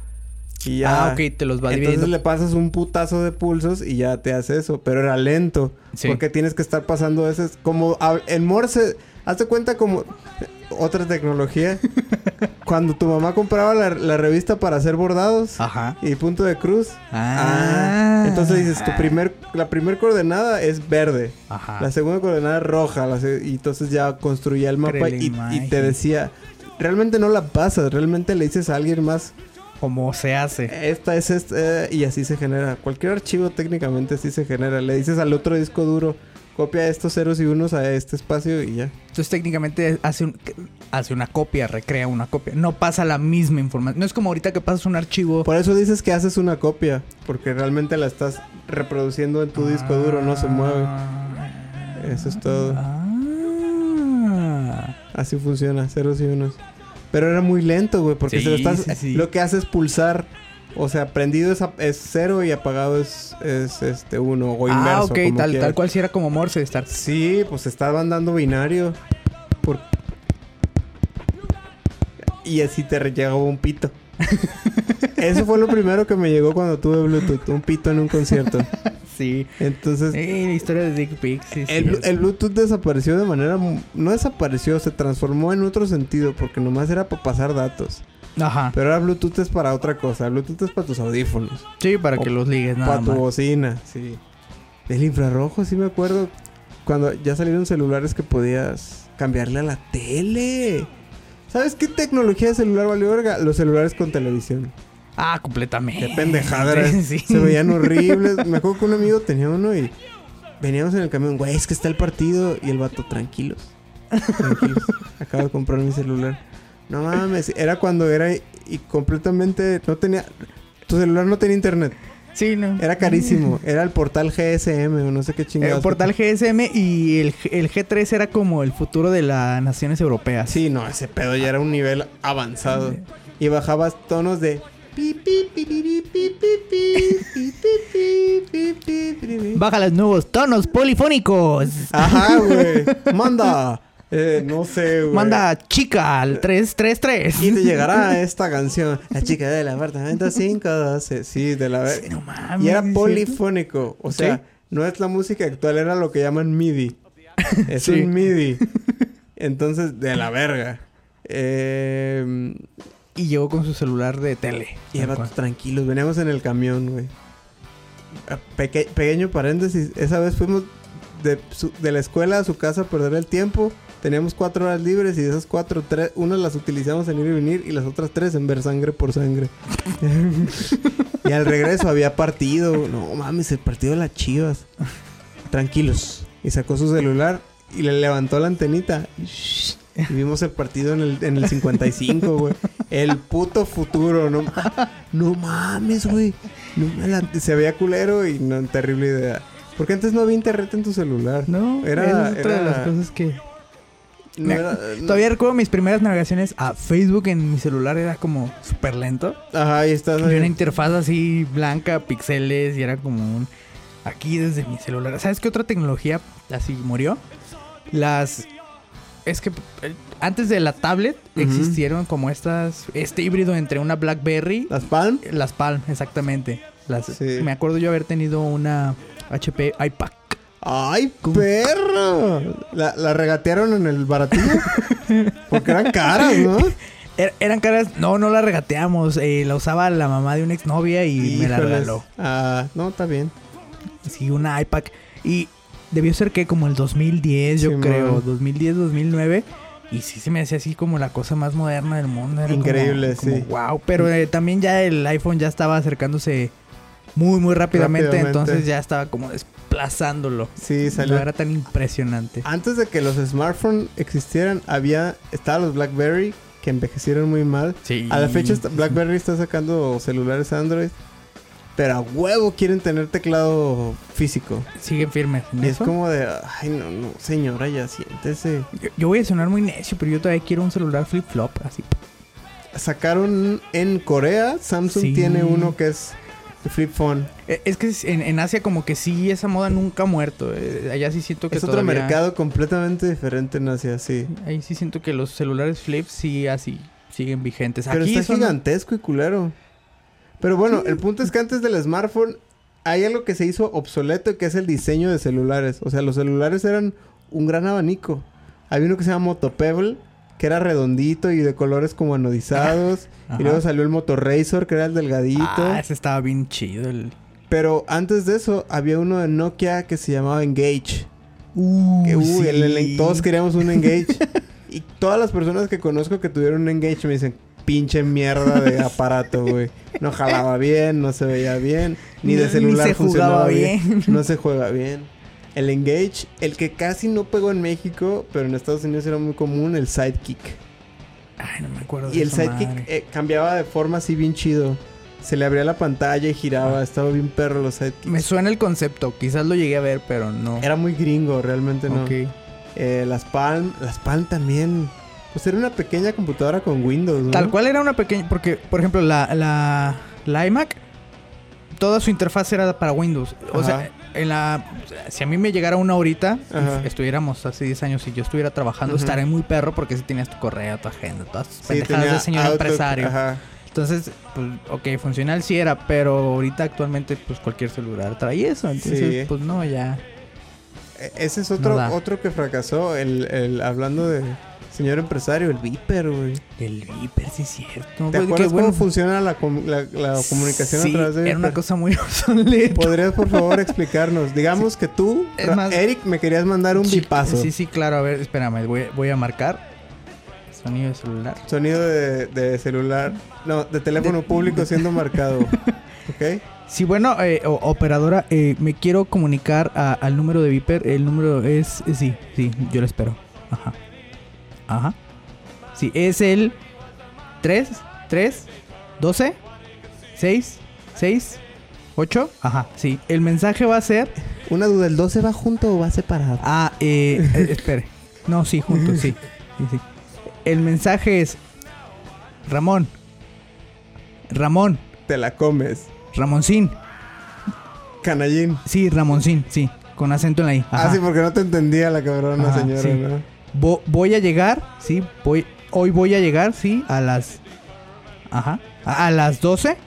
[SPEAKER 1] Y ya.
[SPEAKER 2] Ah, ok, te los va
[SPEAKER 1] Entonces le pasas un putazo de pulsos y ya te hace eso. Pero era lento.
[SPEAKER 2] Sí.
[SPEAKER 1] Porque tienes que estar pasando ese... Como en Morse... Hazte cuenta como... Otra tecnología. Cuando tu mamá compraba la, la revista para hacer bordados.
[SPEAKER 2] Ajá.
[SPEAKER 1] Y punto de cruz.
[SPEAKER 2] Ah.
[SPEAKER 1] Entonces dices, tu primer... La primer coordenada es verde.
[SPEAKER 2] Ajá.
[SPEAKER 1] La segunda coordenada es roja. la y entonces ya construía el mapa y, te decía... Realmente no la pasas. Realmente le dices a alguien más...
[SPEAKER 2] Como se hace.
[SPEAKER 1] Esta es esta, eh, y así se genera. Cualquier archivo técnicamente así se genera. Le dices al otro disco duro, copia estos ceros y unos a este espacio y ya.
[SPEAKER 2] Entonces técnicamente hace, un, hace una copia, recrea una copia. No pasa la misma información. No es como ahorita que pasas un archivo.
[SPEAKER 1] Por eso dices que haces una copia, porque realmente la estás reproduciendo en tu disco duro, no se mueve. Eso es todo.
[SPEAKER 2] Ah.
[SPEAKER 1] Así funciona, ceros y unos. Pero era muy lento, güey, porque
[SPEAKER 2] Sí,
[SPEAKER 1] se lo, estás,
[SPEAKER 2] sí, sí.
[SPEAKER 1] lo que hace es pulsar. O sea, prendido es, a- es cero y apagado es, es este uno o inverso.
[SPEAKER 2] ah, ok,
[SPEAKER 1] como
[SPEAKER 2] tal,
[SPEAKER 1] quieras.
[SPEAKER 2] tal cual si era como Morse de estar.
[SPEAKER 1] Sí, pues estaban dando binario. Por... Y así te llegaba un pito. Eso fue lo primero que me llegó cuando tuve Bluetooth. Un pito en un concierto.
[SPEAKER 2] Sí.
[SPEAKER 1] Entonces,
[SPEAKER 2] Eh, la historia de Dick Pics, sí,
[SPEAKER 1] el, Bluetooth desapareció de manera... No desapareció, se transformó en otro sentido. Porque nomás era para pasar datos.
[SPEAKER 2] Ajá.
[SPEAKER 1] Pero ahora Bluetooth es para otra cosa. Bluetooth es para tus audífonos.
[SPEAKER 2] Sí, para
[SPEAKER 1] O
[SPEAKER 2] que los ligues nada
[SPEAKER 1] Para tu bocina, sí. El infrarrojo, sí me acuerdo. Cuando ya salieron celulares que podías cambiarle a la tele. ¿Sabes qué tecnología de celular valió verga? Los celulares con televisión.
[SPEAKER 2] Ah, completamente.
[SPEAKER 1] Qué pendejada.
[SPEAKER 2] Sí.
[SPEAKER 1] Se veían horribles. Me acuerdo que un amigo tenía uno y veníamos en el camión, güey, es que está el partido. Y el vato, tranquilos. Tranquilos. Acabo de comprar mi celular. No mames, era cuando era y completamente no tenía. Tu celular no tenía internet.
[SPEAKER 2] Sí, no.
[SPEAKER 1] Era carísimo. Era el portal GSM o no sé qué chingados.
[SPEAKER 2] El portal GSM y el, el G3 era como el futuro de las naciones europeas.
[SPEAKER 1] Sí, no, ese pedo ya era un nivel avanzado. Y bajabas tonos de.
[SPEAKER 2] Baja los nuevos tonos polifónicos.
[SPEAKER 1] Ajá, güey. Manda. Eh, no sé, güey.
[SPEAKER 2] Manda chica al 333.
[SPEAKER 1] Y te llegará esta canción. La chica del apartamento 512. Sí, de la vez.
[SPEAKER 2] Sí, no mames.
[SPEAKER 1] Y era polifónico. O sea, no es la música actual, era lo que llaman MIDI. Es un MIDI. Entonces, de la verga. Eh,
[SPEAKER 2] y llegó con su celular de tele.
[SPEAKER 1] y era tranquilos, veníamos en el camión, güey. Peque- pequeño paréntesis, esa vez fuimos de, su- de la escuela a su casa a perder el tiempo. Teníamos cuatro horas libres y de esas cuatro, tres, unas las utilizamos en ir y venir y las otras tres en ver sangre por sangre. y al regreso había partido. No mames, el partido de las chivas. Tranquilos. Y sacó su celular y le levantó la antenita. Y vimos el partido en el, en el 55, güey. El puto futuro, no, no mames, güey. No me la- se veía culero y no, terrible idea. Porque antes no había internet en tu celular.
[SPEAKER 2] No,
[SPEAKER 1] Era-
[SPEAKER 2] es otra de las cosas que...
[SPEAKER 1] No era- no-
[SPEAKER 2] Todavía recuerdo mis primeras navegaciones a Facebook en mi celular. Era como súper lento.
[SPEAKER 1] Ajá, ahí estás.
[SPEAKER 2] Y
[SPEAKER 1] ahí.
[SPEAKER 2] una interfaz así blanca, pixeles. Y era como un... Aquí desde mi celular. ¿Sabes qué otra tecnología así murió? Las... Es que eh, antes de la tablet existieron como estas... Este híbrido entre una BlackBerry
[SPEAKER 1] Las Palm.
[SPEAKER 2] Las Palm, exactamente. Las,
[SPEAKER 1] Sí.
[SPEAKER 2] Me acuerdo yo haber tenido una HP iPad.
[SPEAKER 1] ¡Ay,
[SPEAKER 2] ¿Cómo?
[SPEAKER 1] perro! La, la regatearon en el baratillo. Porque eran caras, ¿no?
[SPEAKER 2] Er- eran caras, no, no la regateamos. eh, la usaba la mamá de una exnovia y me la regaló.
[SPEAKER 1] Ah, no, está bien.
[SPEAKER 2] Sí, una iPad. Y debió ser que como el 2010, yo creo. 2010, 2009. Y sí se me hacía así como la cosa más moderna del mundo. Era
[SPEAKER 1] Increíble,
[SPEAKER 2] como,
[SPEAKER 1] sí.
[SPEAKER 2] Wow. Pero eh, también ya el iPhone ya estaba acercándose muy, muy rápidamente.
[SPEAKER 1] Rápidamente.
[SPEAKER 2] Entonces ya estaba como desplazándolo.
[SPEAKER 1] Sí, salió.
[SPEAKER 2] No era tan impresionante.
[SPEAKER 1] Antes de que los smartphones existieran, había. Estaban los Blackberry que envejecieron muy mal.
[SPEAKER 2] Sí.
[SPEAKER 1] A la fecha, BlackBerry está sacando celulares Android. Pero a huevo quieren tener teclado físico.
[SPEAKER 2] Siguen firmes. en
[SPEAKER 1] Es como de, ay, no, no, señora, ya siéntese.
[SPEAKER 2] Yo, yo voy a sonar muy necio, pero yo todavía quiero un celular flip-flop, así.
[SPEAKER 1] Sacaron en Corea, Samsung
[SPEAKER 2] Sí.
[SPEAKER 1] tiene uno que es flip phone.
[SPEAKER 2] Eh, Es que en, en Asia como que sí, esa moda nunca ha muerto. Eh, Allá sí siento que
[SPEAKER 1] Es otro
[SPEAKER 2] todavía-
[SPEAKER 1] mercado completamente diferente en Asia, sí.
[SPEAKER 2] Ahí sí siento que los celulares flip sí así siguen vigentes.
[SPEAKER 1] Pero
[SPEAKER 2] Aquí
[SPEAKER 1] está
[SPEAKER 2] son-
[SPEAKER 1] gigantesco y culero. Pero bueno, el punto es que antes del smartphone hay algo que se hizo obsoleto que es el diseño de celulares. O sea, los celulares eran un gran abanico. Había uno que se llama Moto Pebble, que era redondito y de colores como anodizados. Y luego salió el Moto Razor, que era el delgadito.
[SPEAKER 2] Ah, ese estaba bien chido. El...
[SPEAKER 1] Pero antes de eso había uno de Nokia que se llamaba Engage.
[SPEAKER 2] Uh,
[SPEAKER 1] Que, uy, el- todos queríamos un Engage. y todas las personas que conozco que tuvieron un Engage me dicen, pinche mierda de aparato, güey. No jalaba bien, no se veía bien, ni de
[SPEAKER 2] Ni
[SPEAKER 1] celular
[SPEAKER 2] se
[SPEAKER 1] funcionaba
[SPEAKER 2] jugaba
[SPEAKER 1] bien.
[SPEAKER 2] bien.
[SPEAKER 1] No se juega bien. El Engage, el que casi no pegó en México, pero en Estados Unidos era muy común, el Sidekick.
[SPEAKER 2] Ay, no me acuerdo
[SPEAKER 1] Y
[SPEAKER 2] de
[SPEAKER 1] el
[SPEAKER 2] esa
[SPEAKER 1] Sidekick eh, cambiaba de forma así bien chido. Se le abría la pantalla y giraba, estaba bien perro los Sidekicks.
[SPEAKER 2] Me suena el concepto. Quizás lo llegué a ver, pero no.
[SPEAKER 1] Era muy gringo, realmente no.
[SPEAKER 2] Ok.
[SPEAKER 1] Eh, las Palm, las Palm también. Pues era una pequeña computadora con Windows, ¿no?
[SPEAKER 2] Tal cual era una pequeña... Porque, por ejemplo, la, la, la iMac... Toda su interfaz era para Windows. O
[SPEAKER 1] Ajá.
[SPEAKER 2] sea, en la... Si a mí me llegara una ahorita...
[SPEAKER 1] Ajá.
[SPEAKER 2] Estuviéramos hace 10 años y yo estuviera trabajando...
[SPEAKER 1] Ujú.
[SPEAKER 2] Estaré muy perro porque si tenías tu correo, tu agenda... Todas tus
[SPEAKER 1] Sí,
[SPEAKER 2] pendejadas de señor
[SPEAKER 1] Outlook,
[SPEAKER 2] empresario.
[SPEAKER 1] Ajá.
[SPEAKER 2] Entonces, pues, ok, funcional sí era, pero ahorita actualmente, pues cualquier celular trae eso. Entonces,
[SPEAKER 1] Sí.
[SPEAKER 2] pues no, ya.
[SPEAKER 1] E- Ese es otro,
[SPEAKER 2] No
[SPEAKER 1] otro que fracasó. El, el- hablando de señor empresario, el Viper, güey.
[SPEAKER 2] El Viper, sí es cierto.
[SPEAKER 1] ¿Te acuerdas
[SPEAKER 2] bueno.
[SPEAKER 1] cómo funciona la, com- la- la comunicación
[SPEAKER 2] Sí,
[SPEAKER 1] a través de
[SPEAKER 2] era
[SPEAKER 1] Viper?
[SPEAKER 2] una cosa muy obsoleta.
[SPEAKER 1] ¿Podrías, por favor, explicarnos? Digamos que tú,
[SPEAKER 2] más-
[SPEAKER 1] Eric, me querías mandar un
[SPEAKER 2] Sí,
[SPEAKER 1] bipazo.
[SPEAKER 2] Sí, sí, claro. A ver, espérame, voy, voy a marcar. Sonido de celular.
[SPEAKER 1] Sonido de, de celular. No, de teléfono
[SPEAKER 2] De-
[SPEAKER 1] público siendo marcado. ¿Ok?
[SPEAKER 2] Sí, bueno, eh, operadora, eh, me quiero comunicar a- al número de Viper. El número es, eh, sí, sí, yo lo espero. Ajá. Ajá. Sí, es el 3, 3, 12, 6, 6, 8. Ajá, sí. El mensaje va a ser...
[SPEAKER 1] Una duda, ¿el 12 va junto o va separado?
[SPEAKER 2] Ah, eh, eh, espere. No, sí, juntos, sí. sí, sí. El mensaje es... Ramón. Ramón.
[SPEAKER 1] Te la comes.
[SPEAKER 2] Ramoncín.
[SPEAKER 1] Canallín.
[SPEAKER 2] Sí, Ramoncín, sí. Con acento en la I. Ajá.
[SPEAKER 1] Ah, sí, porque no te entendía la cabrona
[SPEAKER 2] Ajá,
[SPEAKER 1] señora,
[SPEAKER 2] sí.
[SPEAKER 1] ¿no?
[SPEAKER 2] Vo- voy a llegar, sí. Voy, hoy voy a llegar, sí, a las. Ajá. A, a las 12.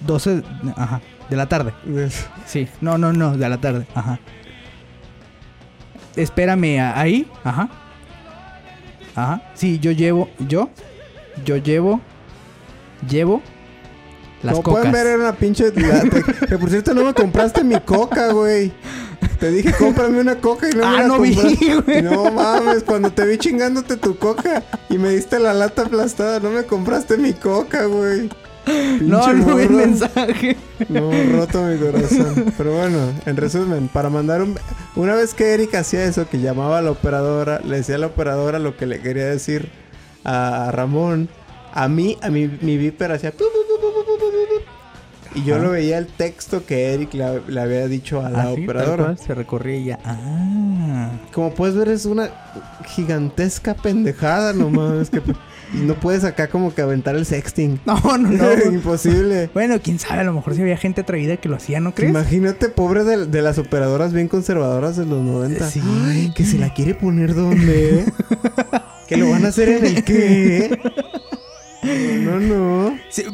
[SPEAKER 2] 12. Ajá. De la tarde. Sí. No, no, no. De la tarde. Ajá. Espérame ahí. Ajá. Ajá. Sí, yo llevo. Yo. Yo llevo. Llevo. Las
[SPEAKER 1] Como
[SPEAKER 2] cocas.
[SPEAKER 1] pueden ver, era una pinche... que por cierto, no me compraste mi coca, güey. Te dije, cómprame una coca y no me
[SPEAKER 2] Ah,
[SPEAKER 1] la
[SPEAKER 2] no vi,
[SPEAKER 1] compraste.
[SPEAKER 2] güey.
[SPEAKER 1] No mames, cuando te vi chingándote tu coca y me diste la lata aplastada, no me compraste mi coca, güey.
[SPEAKER 2] no,
[SPEAKER 1] Pinche
[SPEAKER 2] no vi el mensaje.
[SPEAKER 1] No, roto mi corazón. Pero bueno, en resumen, para mandar un... Una vez que Eric hacía eso, que llamaba a la operadora, le decía a la operadora lo que le quería decir a Ramón, a mí, a mi, mi viper hacía... Y yo
[SPEAKER 2] Ajá.
[SPEAKER 1] lo veía el texto que Eric le, le había dicho a la
[SPEAKER 2] Ah,
[SPEAKER 1] operadora.
[SPEAKER 2] se recorría y ya. Ah.
[SPEAKER 1] Como puedes ver, es una gigantesca pendejada nomás. que, y no puedes acá como que aventar el sexting.
[SPEAKER 2] No, no, no.
[SPEAKER 1] Imposible.
[SPEAKER 2] bueno, quién sabe, a lo mejor si había gente atrevida que lo hacía, ¿no crees?
[SPEAKER 1] Imagínate, pobre de, de las operadoras bien conservadoras de los 90.
[SPEAKER 2] Sí.
[SPEAKER 1] Ay, que se la quiere poner donde. que lo van a hacer en el qué. No, no.
[SPEAKER 2] Sí,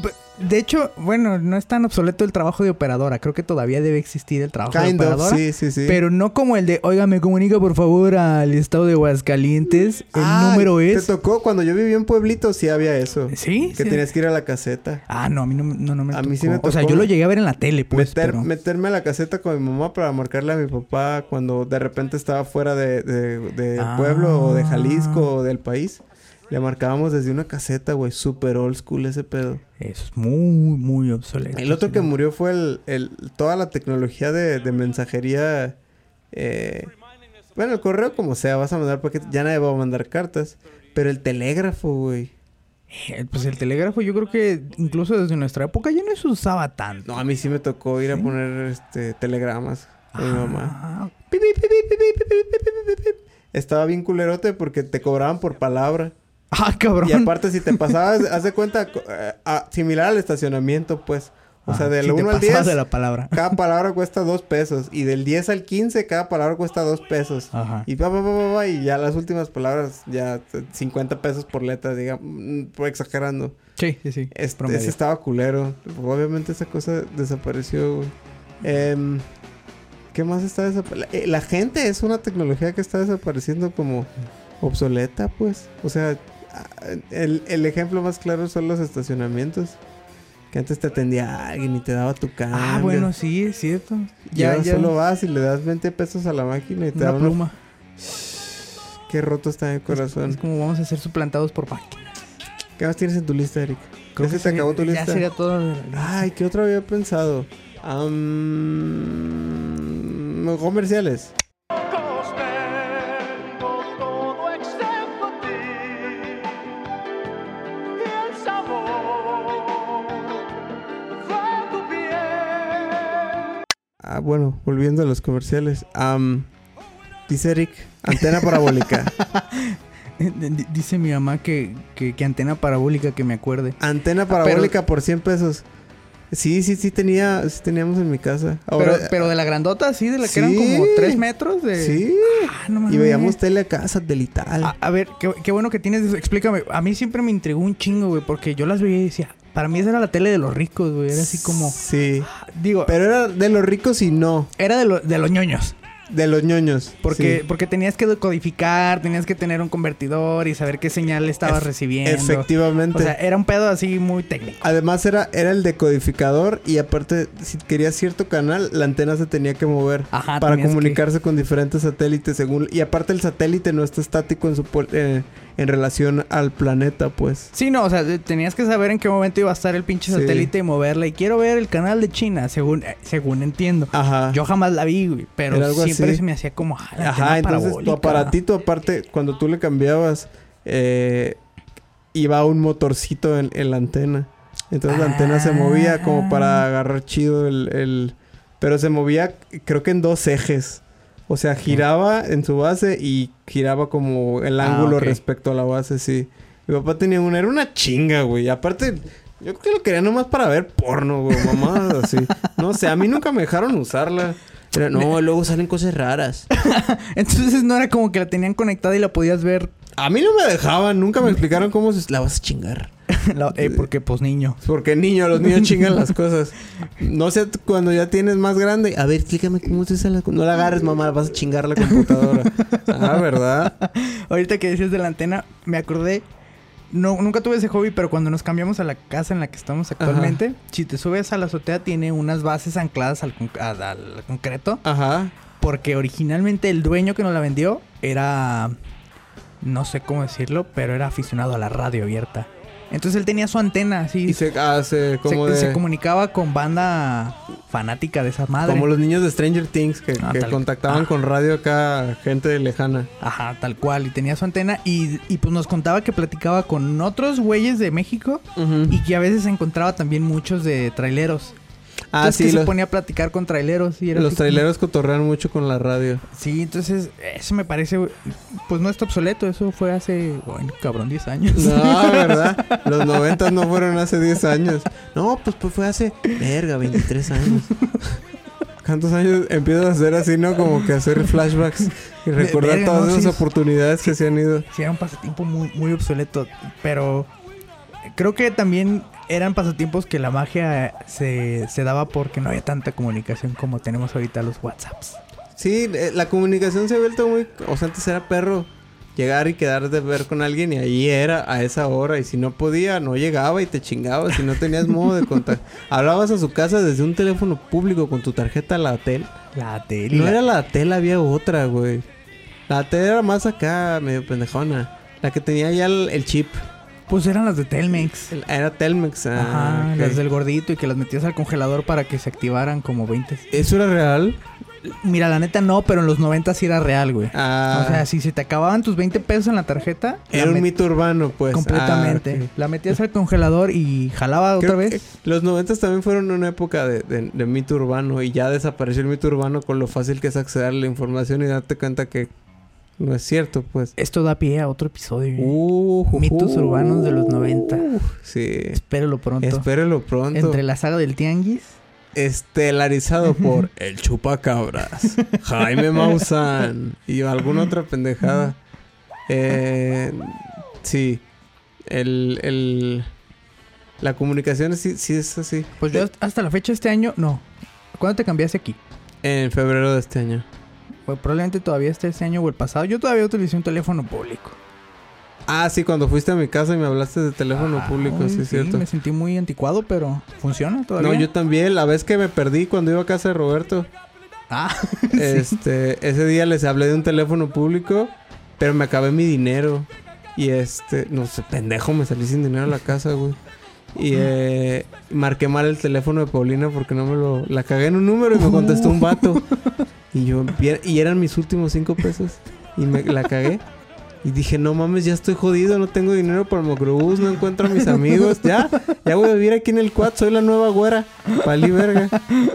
[SPEAKER 2] de hecho, bueno, no es tan obsoleto el trabajo de operadora. Creo que todavía debe existir el trabajo de
[SPEAKER 1] of,
[SPEAKER 2] operadora.
[SPEAKER 1] sí, sí, sí.
[SPEAKER 2] Pero no como el de, oiga, me comunica por favor al estado de Aguascalientes. El
[SPEAKER 1] Ah,
[SPEAKER 2] número es.
[SPEAKER 1] Te tocó cuando yo vivía en Pueblito, sí había eso.
[SPEAKER 2] ¿Sí?
[SPEAKER 1] Que
[SPEAKER 2] sí.
[SPEAKER 1] tenías que ir a la caseta.
[SPEAKER 2] Ah, no, a mí no, me- no, no me
[SPEAKER 1] A
[SPEAKER 2] tocó.
[SPEAKER 1] mí sí me
[SPEAKER 2] O sea,
[SPEAKER 1] tocó.
[SPEAKER 2] yo lo llegué a ver en la tele, pues.
[SPEAKER 1] Meter-
[SPEAKER 2] pero...
[SPEAKER 1] Meterme a la caseta con mi mamá para marcarle a mi papá cuando de repente estaba fuera de, de, de
[SPEAKER 2] Ah.
[SPEAKER 1] pueblo o de Jalisco o del país. Le marcábamos desde una caseta, güey. Super old school ese pedo.
[SPEAKER 2] Es muy, muy obsoleto.
[SPEAKER 1] El otro que murió fue el, el toda la tecnología de, de mensajería. Eh, bueno, el correo como sea, vas a mandar paquetes. Ya nadie va a mandar cartas. Pero el telégrafo, güey.
[SPEAKER 2] Pues el telégrafo yo creo que incluso desde nuestra época ya no se usaba tanto.
[SPEAKER 1] No, a mí sí me tocó ir a poner este, telegramas a mi mamá. Estaba bien culerote porque te cobraban por palabra.
[SPEAKER 2] Ah, cabrón.
[SPEAKER 1] Y aparte, si te pasabas, haz de cuenta, eh, similar al estacionamiento, pues. O sea,
[SPEAKER 2] Ah,
[SPEAKER 1] del
[SPEAKER 2] si te
[SPEAKER 1] 1 al
[SPEAKER 2] pasabas
[SPEAKER 1] 10,
[SPEAKER 2] de la palabra.
[SPEAKER 1] cada palabra cuesta 2 pesos. Y del 10 al 15, cada palabra cuesta 2 pesos.
[SPEAKER 2] Ajá.
[SPEAKER 1] Y pa, pa, pa, y ya las últimas palabras, ya eh, 50 pesos por letra, digamos, mm, exagerando.
[SPEAKER 2] Sí, sí, sí.
[SPEAKER 1] Este, ese estaba culero. Obviamente esa cosa desapareció, güey. Em, ¿Qué más está desapareciendo? La gente es una tecnología que está desapareciendo como obsoleta, pues. O sea, el, el ejemplo más claro son los estacionamientos. Que antes te atendía alguien y te daba tu cambio.
[SPEAKER 2] Ah, bueno, sí, es cierto.
[SPEAKER 1] Ya,
[SPEAKER 2] Ya,
[SPEAKER 1] ahora
[SPEAKER 2] ya.
[SPEAKER 1] solo vas y le das 20 pesos a la máquina y te
[SPEAKER 2] Una
[SPEAKER 1] da una...
[SPEAKER 2] pluma.
[SPEAKER 1] Qué roto está el corazón.
[SPEAKER 2] Es como vamos a ser suplantados por máquina.
[SPEAKER 1] ¿Qué más tienes en tu lista, Eric?
[SPEAKER 2] Creo
[SPEAKER 1] ¿Ya
[SPEAKER 2] que
[SPEAKER 1] se
[SPEAKER 2] sería-
[SPEAKER 1] acabó tu lista?
[SPEAKER 2] Ya sería todo.
[SPEAKER 1] Ay, ¿qué otro había pensado? Am, comerciales. Ah, bueno, volviendo a los comerciales. Dice Eric, antena parabólica.
[SPEAKER 2] Dice mi mamá que, que, que antena parabólica que me acuerde.
[SPEAKER 1] antena parabólica por 100 pesos. Sí, sí, sí tenía, sí teníamos en mi casa. Ahora,
[SPEAKER 2] pero, pero de la grandota, sí, de la que eran como 3 metros de.
[SPEAKER 1] sí.
[SPEAKER 2] Ah, no
[SPEAKER 1] Y veíamos tele acá satelital.
[SPEAKER 2] A, a ver, qué, qué bueno que tienes eso. Explícame. A mí siempre me intrigó un chingo, güey, porque yo las veía y decía, para mí esa era la tele de los ricos, güey. Era así como.
[SPEAKER 1] Sí.
[SPEAKER 2] Digo,
[SPEAKER 1] Pero era de los ricos y no.
[SPEAKER 2] era de, lo- de los ñoños.
[SPEAKER 1] De los ñoños.
[SPEAKER 2] Porque,
[SPEAKER 1] sí.
[SPEAKER 2] porque tenías que decodificar, tenías que tener un convertidor y saber qué señal estabas recibiendo.
[SPEAKER 1] Efectivamente.
[SPEAKER 2] O sea, era un pedo así muy técnico.
[SPEAKER 1] Además era, era el decodificador y aparte si querías cierto canal, la antena se tenía que mover
[SPEAKER 2] Ajá,
[SPEAKER 1] para
[SPEAKER 2] que-
[SPEAKER 1] comunicarse con diferentes satélites según y aparte el satélite no está estático en su eh, en relación al planeta, pues.
[SPEAKER 2] Sí, no, o sea, tenías que saber en qué momento iba a estar el pinche
[SPEAKER 1] Sí.
[SPEAKER 2] satélite y moverla. Y quiero ver el canal de China, según, eh, según entiendo.
[SPEAKER 1] Ajá.
[SPEAKER 2] Yo jamás la vi, güey, pero siempre
[SPEAKER 1] así.
[SPEAKER 2] se me hacía como... ah, la
[SPEAKER 1] Ajá, entonces tu aparatito, aparte, cuando tú le cambiabas, eh, iba un motorcito en, en la antena. Entonces la antena se movía como para
[SPEAKER 2] Ah.
[SPEAKER 1] agarrar chido el, el- Pero se movía, creo que en dos ejes. O sea, giraba en su base y giraba como el
[SPEAKER 2] Ah,
[SPEAKER 1] ángulo respecto a la base, sí. Mi papá tenía una... Era una chinga, güey. Aparte... Yo creo que lo quería nomás para ver porno, güey. Mamadas así. No sé, a mí nunca me dejaron usarla. Era, no, luego salen cosas raras.
[SPEAKER 2] Entonces no era como que la tenían conectada y la podías ver,
[SPEAKER 1] A mí no me dejaban, nunca me explicaron cómo se la vas a chingar.
[SPEAKER 2] la- eh, porque pues niño.
[SPEAKER 1] Porque niño, los niños chingan las cosas. No sé, cuando ya tienes más grande, a ver, explícame cómo se usa la... No la agarres, mamá, vas a chingar la computadora. ah, ¿verdad?
[SPEAKER 2] Ahorita que decías de la antena, me acordé. No, nunca tuve ese hobby, pero cuando nos cambiamos a la casa en la que estamos actualmente, si te subes a la azotea, tiene unas bases ancladas al, con- al- al concreto.
[SPEAKER 1] Ajá.
[SPEAKER 2] Porque originalmente el dueño que nos la vendió era. No sé cómo decirlo, pero era aficionado a la radio abierta. Entonces él tenía su antena así.
[SPEAKER 1] Y se hace como
[SPEAKER 2] se,
[SPEAKER 1] de...
[SPEAKER 2] se comunicaba con banda fanática de esa madre.
[SPEAKER 1] Como los niños de Stranger Things que,
[SPEAKER 2] Ah,
[SPEAKER 1] que
[SPEAKER 2] tal-
[SPEAKER 1] contactaban
[SPEAKER 2] ah.
[SPEAKER 1] con radio acá, gente lejana.
[SPEAKER 2] Ajá, tal cual. Y tenía su antena. Y, y pues nos contaba que platicaba con otros güeyes de México. Y que a veces encontraba también muchos de traileros.
[SPEAKER 1] Ah,
[SPEAKER 2] entonces
[SPEAKER 1] sí,
[SPEAKER 2] que se
[SPEAKER 1] los,
[SPEAKER 2] ponía a platicar con traileros. Y era
[SPEAKER 1] los
[SPEAKER 2] como-
[SPEAKER 1] traileros cotorrean mucho con la radio.
[SPEAKER 2] Sí, entonces eso me parece, pues no está obsoleto. Eso fue hace, bueno, cabrón, 10 años.
[SPEAKER 1] No, ¿verdad? Los noventas no fueron hace 10 años. No, pues, pues fue hace... Verga, 23 años. ¿Cuántos años empiezas a hacer así, no? Como que hacer flashbacks y recordar
[SPEAKER 2] verga,
[SPEAKER 1] todas
[SPEAKER 2] no,
[SPEAKER 1] esas
[SPEAKER 2] sí.
[SPEAKER 1] oportunidades que se han ido.
[SPEAKER 2] Sí, era un pasatiempo muy, muy obsoleto. Pero creo que también eran pasatiempos que la magia se, se daba porque no había tanta comunicación como tenemos ahorita los WhatsApps.
[SPEAKER 1] Sí, eh, la comunicación se ha vuelto muy... O sea, antes era perro. Llegar y quedar de ver con alguien y ahí era a esa hora. Y si no podía, no llegaba y te chingaba. Si no tenías modo de contacto. Hablabas a su casa desde un teléfono público con tu tarjeta Latel.
[SPEAKER 2] La tele.
[SPEAKER 1] No
[SPEAKER 2] la-
[SPEAKER 1] era la tela, había otra, güey. La tela era más acá, medio pendejona. La que tenía ya el, el chip.
[SPEAKER 2] Pues eran las de Telmex.
[SPEAKER 1] El- era Telmex. ah,
[SPEAKER 2] Ajá,
[SPEAKER 1] ok.
[SPEAKER 2] las del gordito y que las metías al congelador para que se activaran como 20.
[SPEAKER 1] ¿Eso era real?
[SPEAKER 2] Mira, la neta no, pero en los 90 sí era real, güey.
[SPEAKER 1] Ah,
[SPEAKER 2] O sea, si se te acababan tus 20 pesos en la tarjeta,
[SPEAKER 1] era
[SPEAKER 2] la
[SPEAKER 1] un mito urbano, pues.
[SPEAKER 2] completamente.
[SPEAKER 1] Ah, ok.
[SPEAKER 2] La metías al congelador y jalaba
[SPEAKER 1] Creo
[SPEAKER 2] otra vez.
[SPEAKER 1] los noventas también fueron una época de, de- de mito urbano y ya desapareció el mito urbano con lo fácil que es acceder a la información y darte cuenta que no es cierto, pues.
[SPEAKER 2] Esto da pie a otro episodio.
[SPEAKER 1] Uh,
[SPEAKER 2] Mitos
[SPEAKER 1] ju.
[SPEAKER 2] urbanos de los 90.
[SPEAKER 1] Sí.
[SPEAKER 2] Espéralo pronto.
[SPEAKER 1] Espérelo pronto.
[SPEAKER 2] Entre la saga del Tianguis.
[SPEAKER 1] Estelarizado por El Chupacabras, Jaime Maussan y alguna otra pendejada. Eh, sí. El, el, la comunicación sí, sí es así.
[SPEAKER 2] Pues yo hasta la fecha de este año, no. ¿Cuándo te cambiaste aquí?
[SPEAKER 1] En febrero de este año.
[SPEAKER 2] Pues probablemente todavía esté este año o el pasado. Yo todavía utilicé un teléfono público.
[SPEAKER 1] Ah, sí, cuando fuiste a mi casa y me hablaste de teléfono
[SPEAKER 2] Ah,
[SPEAKER 1] público,
[SPEAKER 2] uy,
[SPEAKER 1] sí, es cierto.
[SPEAKER 2] Me sentí muy anticuado, pero funciona todavía.
[SPEAKER 1] No, yo también. La vez que me perdí cuando iba a casa de Roberto,
[SPEAKER 2] Ah,
[SPEAKER 1] este, ese día les hablé de un teléfono público, pero me acabé mi dinero. Y este, no sé, pendejo, me salí sin dinero a la casa, güey. Y eh, marqué mal el teléfono de Paulina porque no me lo... La cagué en un número y me contestó un vato. Y yo... Y eran mis últimos cinco pesos. Y me la cagué. Y dije, no mames, ya estoy jodido, no tengo dinero para el microbús, no encuentro a mis amigos. Ya, ya voy a vivir aquí en el quad, soy la nueva güera. Palí verga.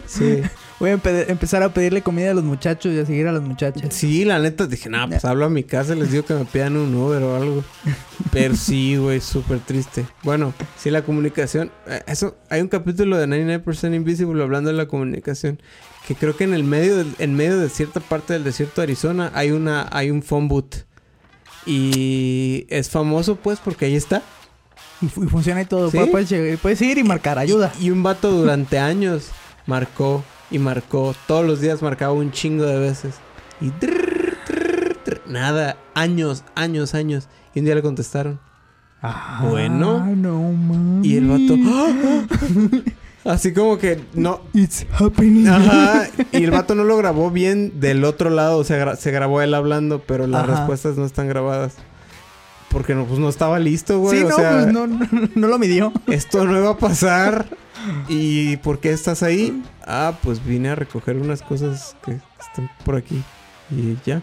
[SPEAKER 1] Sí.
[SPEAKER 2] Voy a empe- empezar a pedirle comida a los muchachos y a seguir a las muchachas.
[SPEAKER 1] Sí, la neta, dije, nah, pues hablo a mi casa y les digo que me pidan un Uber o algo. Pero sí, güey, súper triste. Bueno, sí, la comunicación. eh, Eso, hay un capítulo de 99% Invisible hablando de la comunicación. Que creo que en el medio, del- en medio de cierta parte del desierto de Arizona hay una, hay un phone booth. Y es famoso, pues, porque ahí está.
[SPEAKER 2] Y, fu- y funciona y todo.
[SPEAKER 1] ¿Sí?
[SPEAKER 2] Puedes, ir y marcar ayuda.
[SPEAKER 1] Y un vato durante años marcó y marcó. Todos los días marcaba un chingo de veces. Y trrr, trrr, trrr, nada, años, años, años. Y un día le contestaron.
[SPEAKER 2] Ah,
[SPEAKER 1] Bueno.
[SPEAKER 2] no.
[SPEAKER 1] Y el vato. ¡ah! Así como que no.
[SPEAKER 2] It's happening.
[SPEAKER 1] Ajá. Y el vato no lo grabó bien del otro lado. O sea, gra- se grabó él hablando, pero las
[SPEAKER 2] Ajá.
[SPEAKER 1] respuestas no están grabadas. Porque no, pues no estaba listo, güey.
[SPEAKER 2] sí,
[SPEAKER 1] o
[SPEAKER 2] no,
[SPEAKER 1] sea,
[SPEAKER 2] pues no, no, no lo midió.
[SPEAKER 1] esto no iba a pasar. ¿Y por qué estás ahí? Ah, pues vine a recoger unas cosas que están por aquí. Y ya.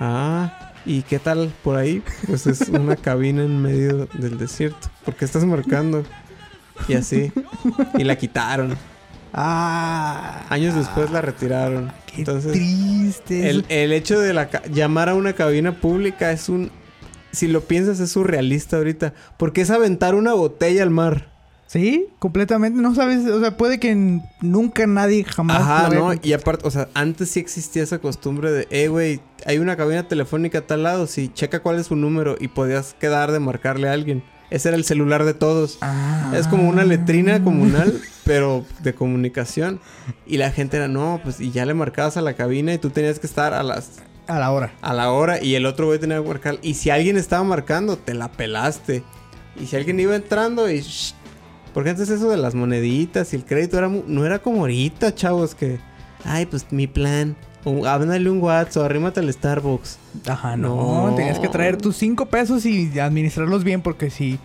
[SPEAKER 1] Ah, ¿y qué tal por ahí? Pues es una cabina en medio del desierto. ¿Por qué estás marcando? Y así. Y la quitaron.
[SPEAKER 2] Ah.
[SPEAKER 1] Años después la retiraron.
[SPEAKER 2] Qué
[SPEAKER 1] Entonces,
[SPEAKER 2] triste.
[SPEAKER 1] el, el hecho de la llamar a una cabina pública es un... Si lo piensas, es surrealista ahorita. Porque es aventar una botella al mar.
[SPEAKER 2] Sí, completamente. No sabes, o sea, puede que nunca nadie jamás.
[SPEAKER 1] Ajá, ¿no?
[SPEAKER 2] con-
[SPEAKER 1] Y aparte, o sea, antes sí existía esa costumbre de, eh, güey, hay una cabina telefónica a tal lado, sí, checa cuál es su número y podías quedar de marcarle a alguien. Ese era el celular de todos.
[SPEAKER 2] Ah.
[SPEAKER 1] Es como una letrina comunal, pero de comunicación. Y la gente era, no, pues, y ya le marcabas a la cabina y tú tenías que estar a las
[SPEAKER 2] A la hora.
[SPEAKER 1] a la hora y el otro güey tenía que marcar. Y si alguien estaba marcando, te la pelaste. Y si alguien iba entrando y... shh, porque antes eso de las moneditas y el crédito era mu- no era como ahorita, chavos, que... Ay, pues mi plan. O háblale un WhatsApp arrímate al Starbucks.
[SPEAKER 2] Ajá, no.
[SPEAKER 1] No.
[SPEAKER 2] Tenías que traer tus cinco pesos y administrarlos bien porque si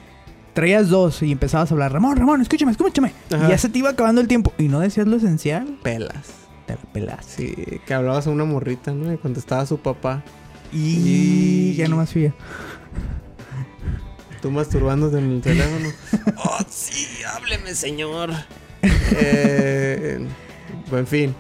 [SPEAKER 2] traías dos y empezabas a hablar, Ramón, Ramón, escúchame, escúchame.
[SPEAKER 1] Ajá.
[SPEAKER 2] Y ya se te iba acabando el tiempo y no decías lo esencial,
[SPEAKER 1] Pelas.
[SPEAKER 2] Te la pelas.
[SPEAKER 1] Sí, que hablabas a una morrita, ¿no? Y contestaba a su papá.
[SPEAKER 2] Y ya no más fía.
[SPEAKER 1] Tú masturbándote en el teléfono. oh, sí, hábleme, señor. eh, en fin.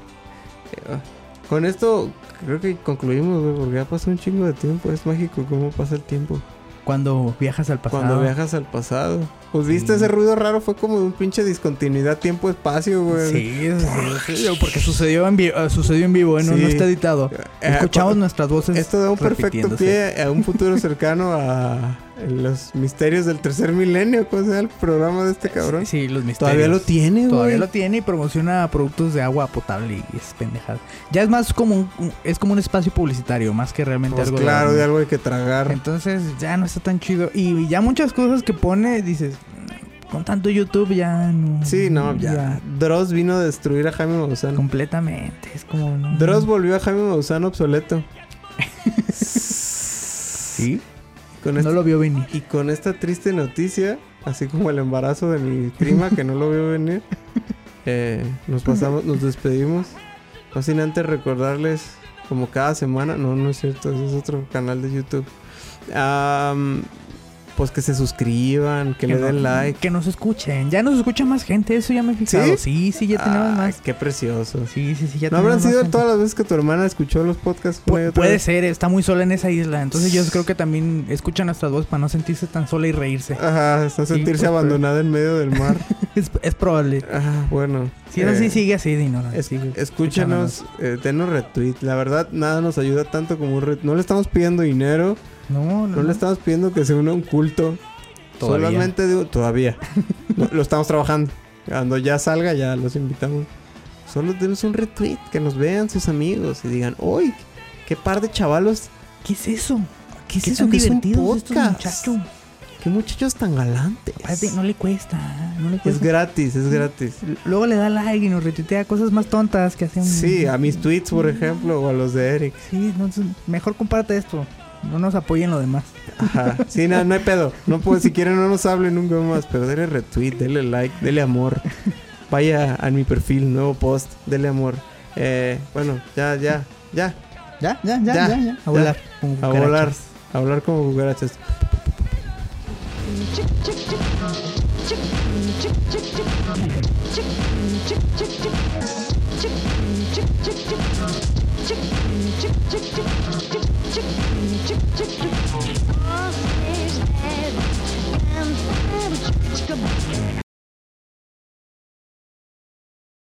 [SPEAKER 1] Con esto creo que concluimos, güey, porque ya pasó un chingo de tiempo. Es mágico cómo pasa el tiempo.
[SPEAKER 2] Cuando viajas al pasado.
[SPEAKER 1] Cuando viajas al pasado. Pues viste
[SPEAKER 2] Sí.
[SPEAKER 1] ese ruido raro, fue como un pinche discontinuidad tiempo-espacio, güey.
[SPEAKER 2] Sí, sí, porque sucedió en, vi- eh, sucedió en vivo, ¿eh? no,
[SPEAKER 1] Sí.
[SPEAKER 2] no está editado.
[SPEAKER 1] Eh,
[SPEAKER 2] Escuchamos nuestras voces.
[SPEAKER 1] Esto da un perfecto pie a un futuro cercano a los misterios del tercer milenio. ¿Cómo se llama el programa de este cabrón?
[SPEAKER 2] Sí, los misterios.
[SPEAKER 1] Todavía lo tiene, güey.
[SPEAKER 2] Todavía lo tiene y promociona productos de agua potable y es pendejada. Ya es más como un, un- es como un espacio publicitario, más que realmente
[SPEAKER 1] Pues
[SPEAKER 2] algo
[SPEAKER 1] claro, de algo hay que tragar.
[SPEAKER 2] Entonces ya no está tan chido. Y ya muchas cosas que pone, dices, con tanto YouTube ya no.
[SPEAKER 1] Sí, no, ya. Dross vino a destruir a Jaime Maussan.
[SPEAKER 2] Completamente. Es como. no-
[SPEAKER 1] Dross volvió a Jaime Maussan obsoleto.
[SPEAKER 2] Sí.
[SPEAKER 1] Con
[SPEAKER 2] No
[SPEAKER 1] este-
[SPEAKER 2] lo vio venir.
[SPEAKER 1] Y con esta triste noticia, así como el embarazo de mi prima que no lo vio venir, eh, nos pasamos, nos despedimos. No sin antes recordarles, como cada semana, no, no es cierto, ese es otro canal de YouTube. Am, pues que se suscriban, que, le
[SPEAKER 2] no-
[SPEAKER 1] den like.
[SPEAKER 2] Que nos escuchen. Ya nos escucha más gente, eso ya me he fijado. Sí, sí, ya tenemos más.
[SPEAKER 1] Qué precioso.
[SPEAKER 2] Sí, sí, sí, ya
[SPEAKER 1] ¿No habrán sido
[SPEAKER 2] gente.
[SPEAKER 1] todas las veces que tu hermana escuchó los podcasts?
[SPEAKER 2] Pu- puede
[SPEAKER 1] vez?
[SPEAKER 2] ser, está muy sola en esa isla. Entonces yo creo que también escucha nuestras voces para no sentirse tan sola y reírse.
[SPEAKER 1] Ajá,
[SPEAKER 2] Sí,
[SPEAKER 1] sentirse abandonada en medio del mar.
[SPEAKER 2] Es, es probable.
[SPEAKER 1] Ah, bueno.
[SPEAKER 2] Si es así,
[SPEAKER 1] Eh,
[SPEAKER 2] sigue así, Dino.
[SPEAKER 1] es-
[SPEAKER 2] sigue
[SPEAKER 1] escúchanos, eh, denos retweet. La verdad, nada nos ayuda tanto como un retweet. No le estamos pidiendo dinero,
[SPEAKER 2] No, no,
[SPEAKER 1] no,
[SPEAKER 2] no.
[SPEAKER 1] le estamos pidiendo que se una a un culto.
[SPEAKER 2] Todavía.
[SPEAKER 1] Solamente de- todavía. No, lo estamos trabajando. Cuando ya salga, ya los invitamos. Solo denos un retweet, que nos vean sus amigos y digan, ¡Uy! ¡Qué par de chavalos!
[SPEAKER 2] ¿Qué es eso?
[SPEAKER 1] ¿Qué es
[SPEAKER 2] ¿Qué
[SPEAKER 1] eso?
[SPEAKER 2] tan
[SPEAKER 1] ¿Qué es
[SPEAKER 2] estos
[SPEAKER 1] podcast?
[SPEAKER 2] muchachos?
[SPEAKER 1] ¡Qué muchachos tan galantes!
[SPEAKER 2] Aparte, no le cuesta. No le
[SPEAKER 1] Es
[SPEAKER 2] cuesta.
[SPEAKER 1] gratis, es gratis.
[SPEAKER 2] Luego le da like y nos retuitea cosas más tontas que hacen.
[SPEAKER 1] Sí, a mis tweets, por ejemplo, o a los de Eric.
[SPEAKER 2] Sí, entonces mejor comparte esto. No nos apoyen lo demás.
[SPEAKER 1] Ajá. Sí, no, no hay pedo. No puedo, si quieren no nos hablen nunca más, pero dele retweet, dele like, dele amor. Vaya a mi perfil, nuevo post, dele amor. Eh, bueno, ya, ya, ya.
[SPEAKER 2] Ya, ya, ya,
[SPEAKER 1] Ya,
[SPEAKER 2] ya. ya. A volar. como
[SPEAKER 1] A volar, a volar como cucarachas.
[SPEAKER 4] Chicka,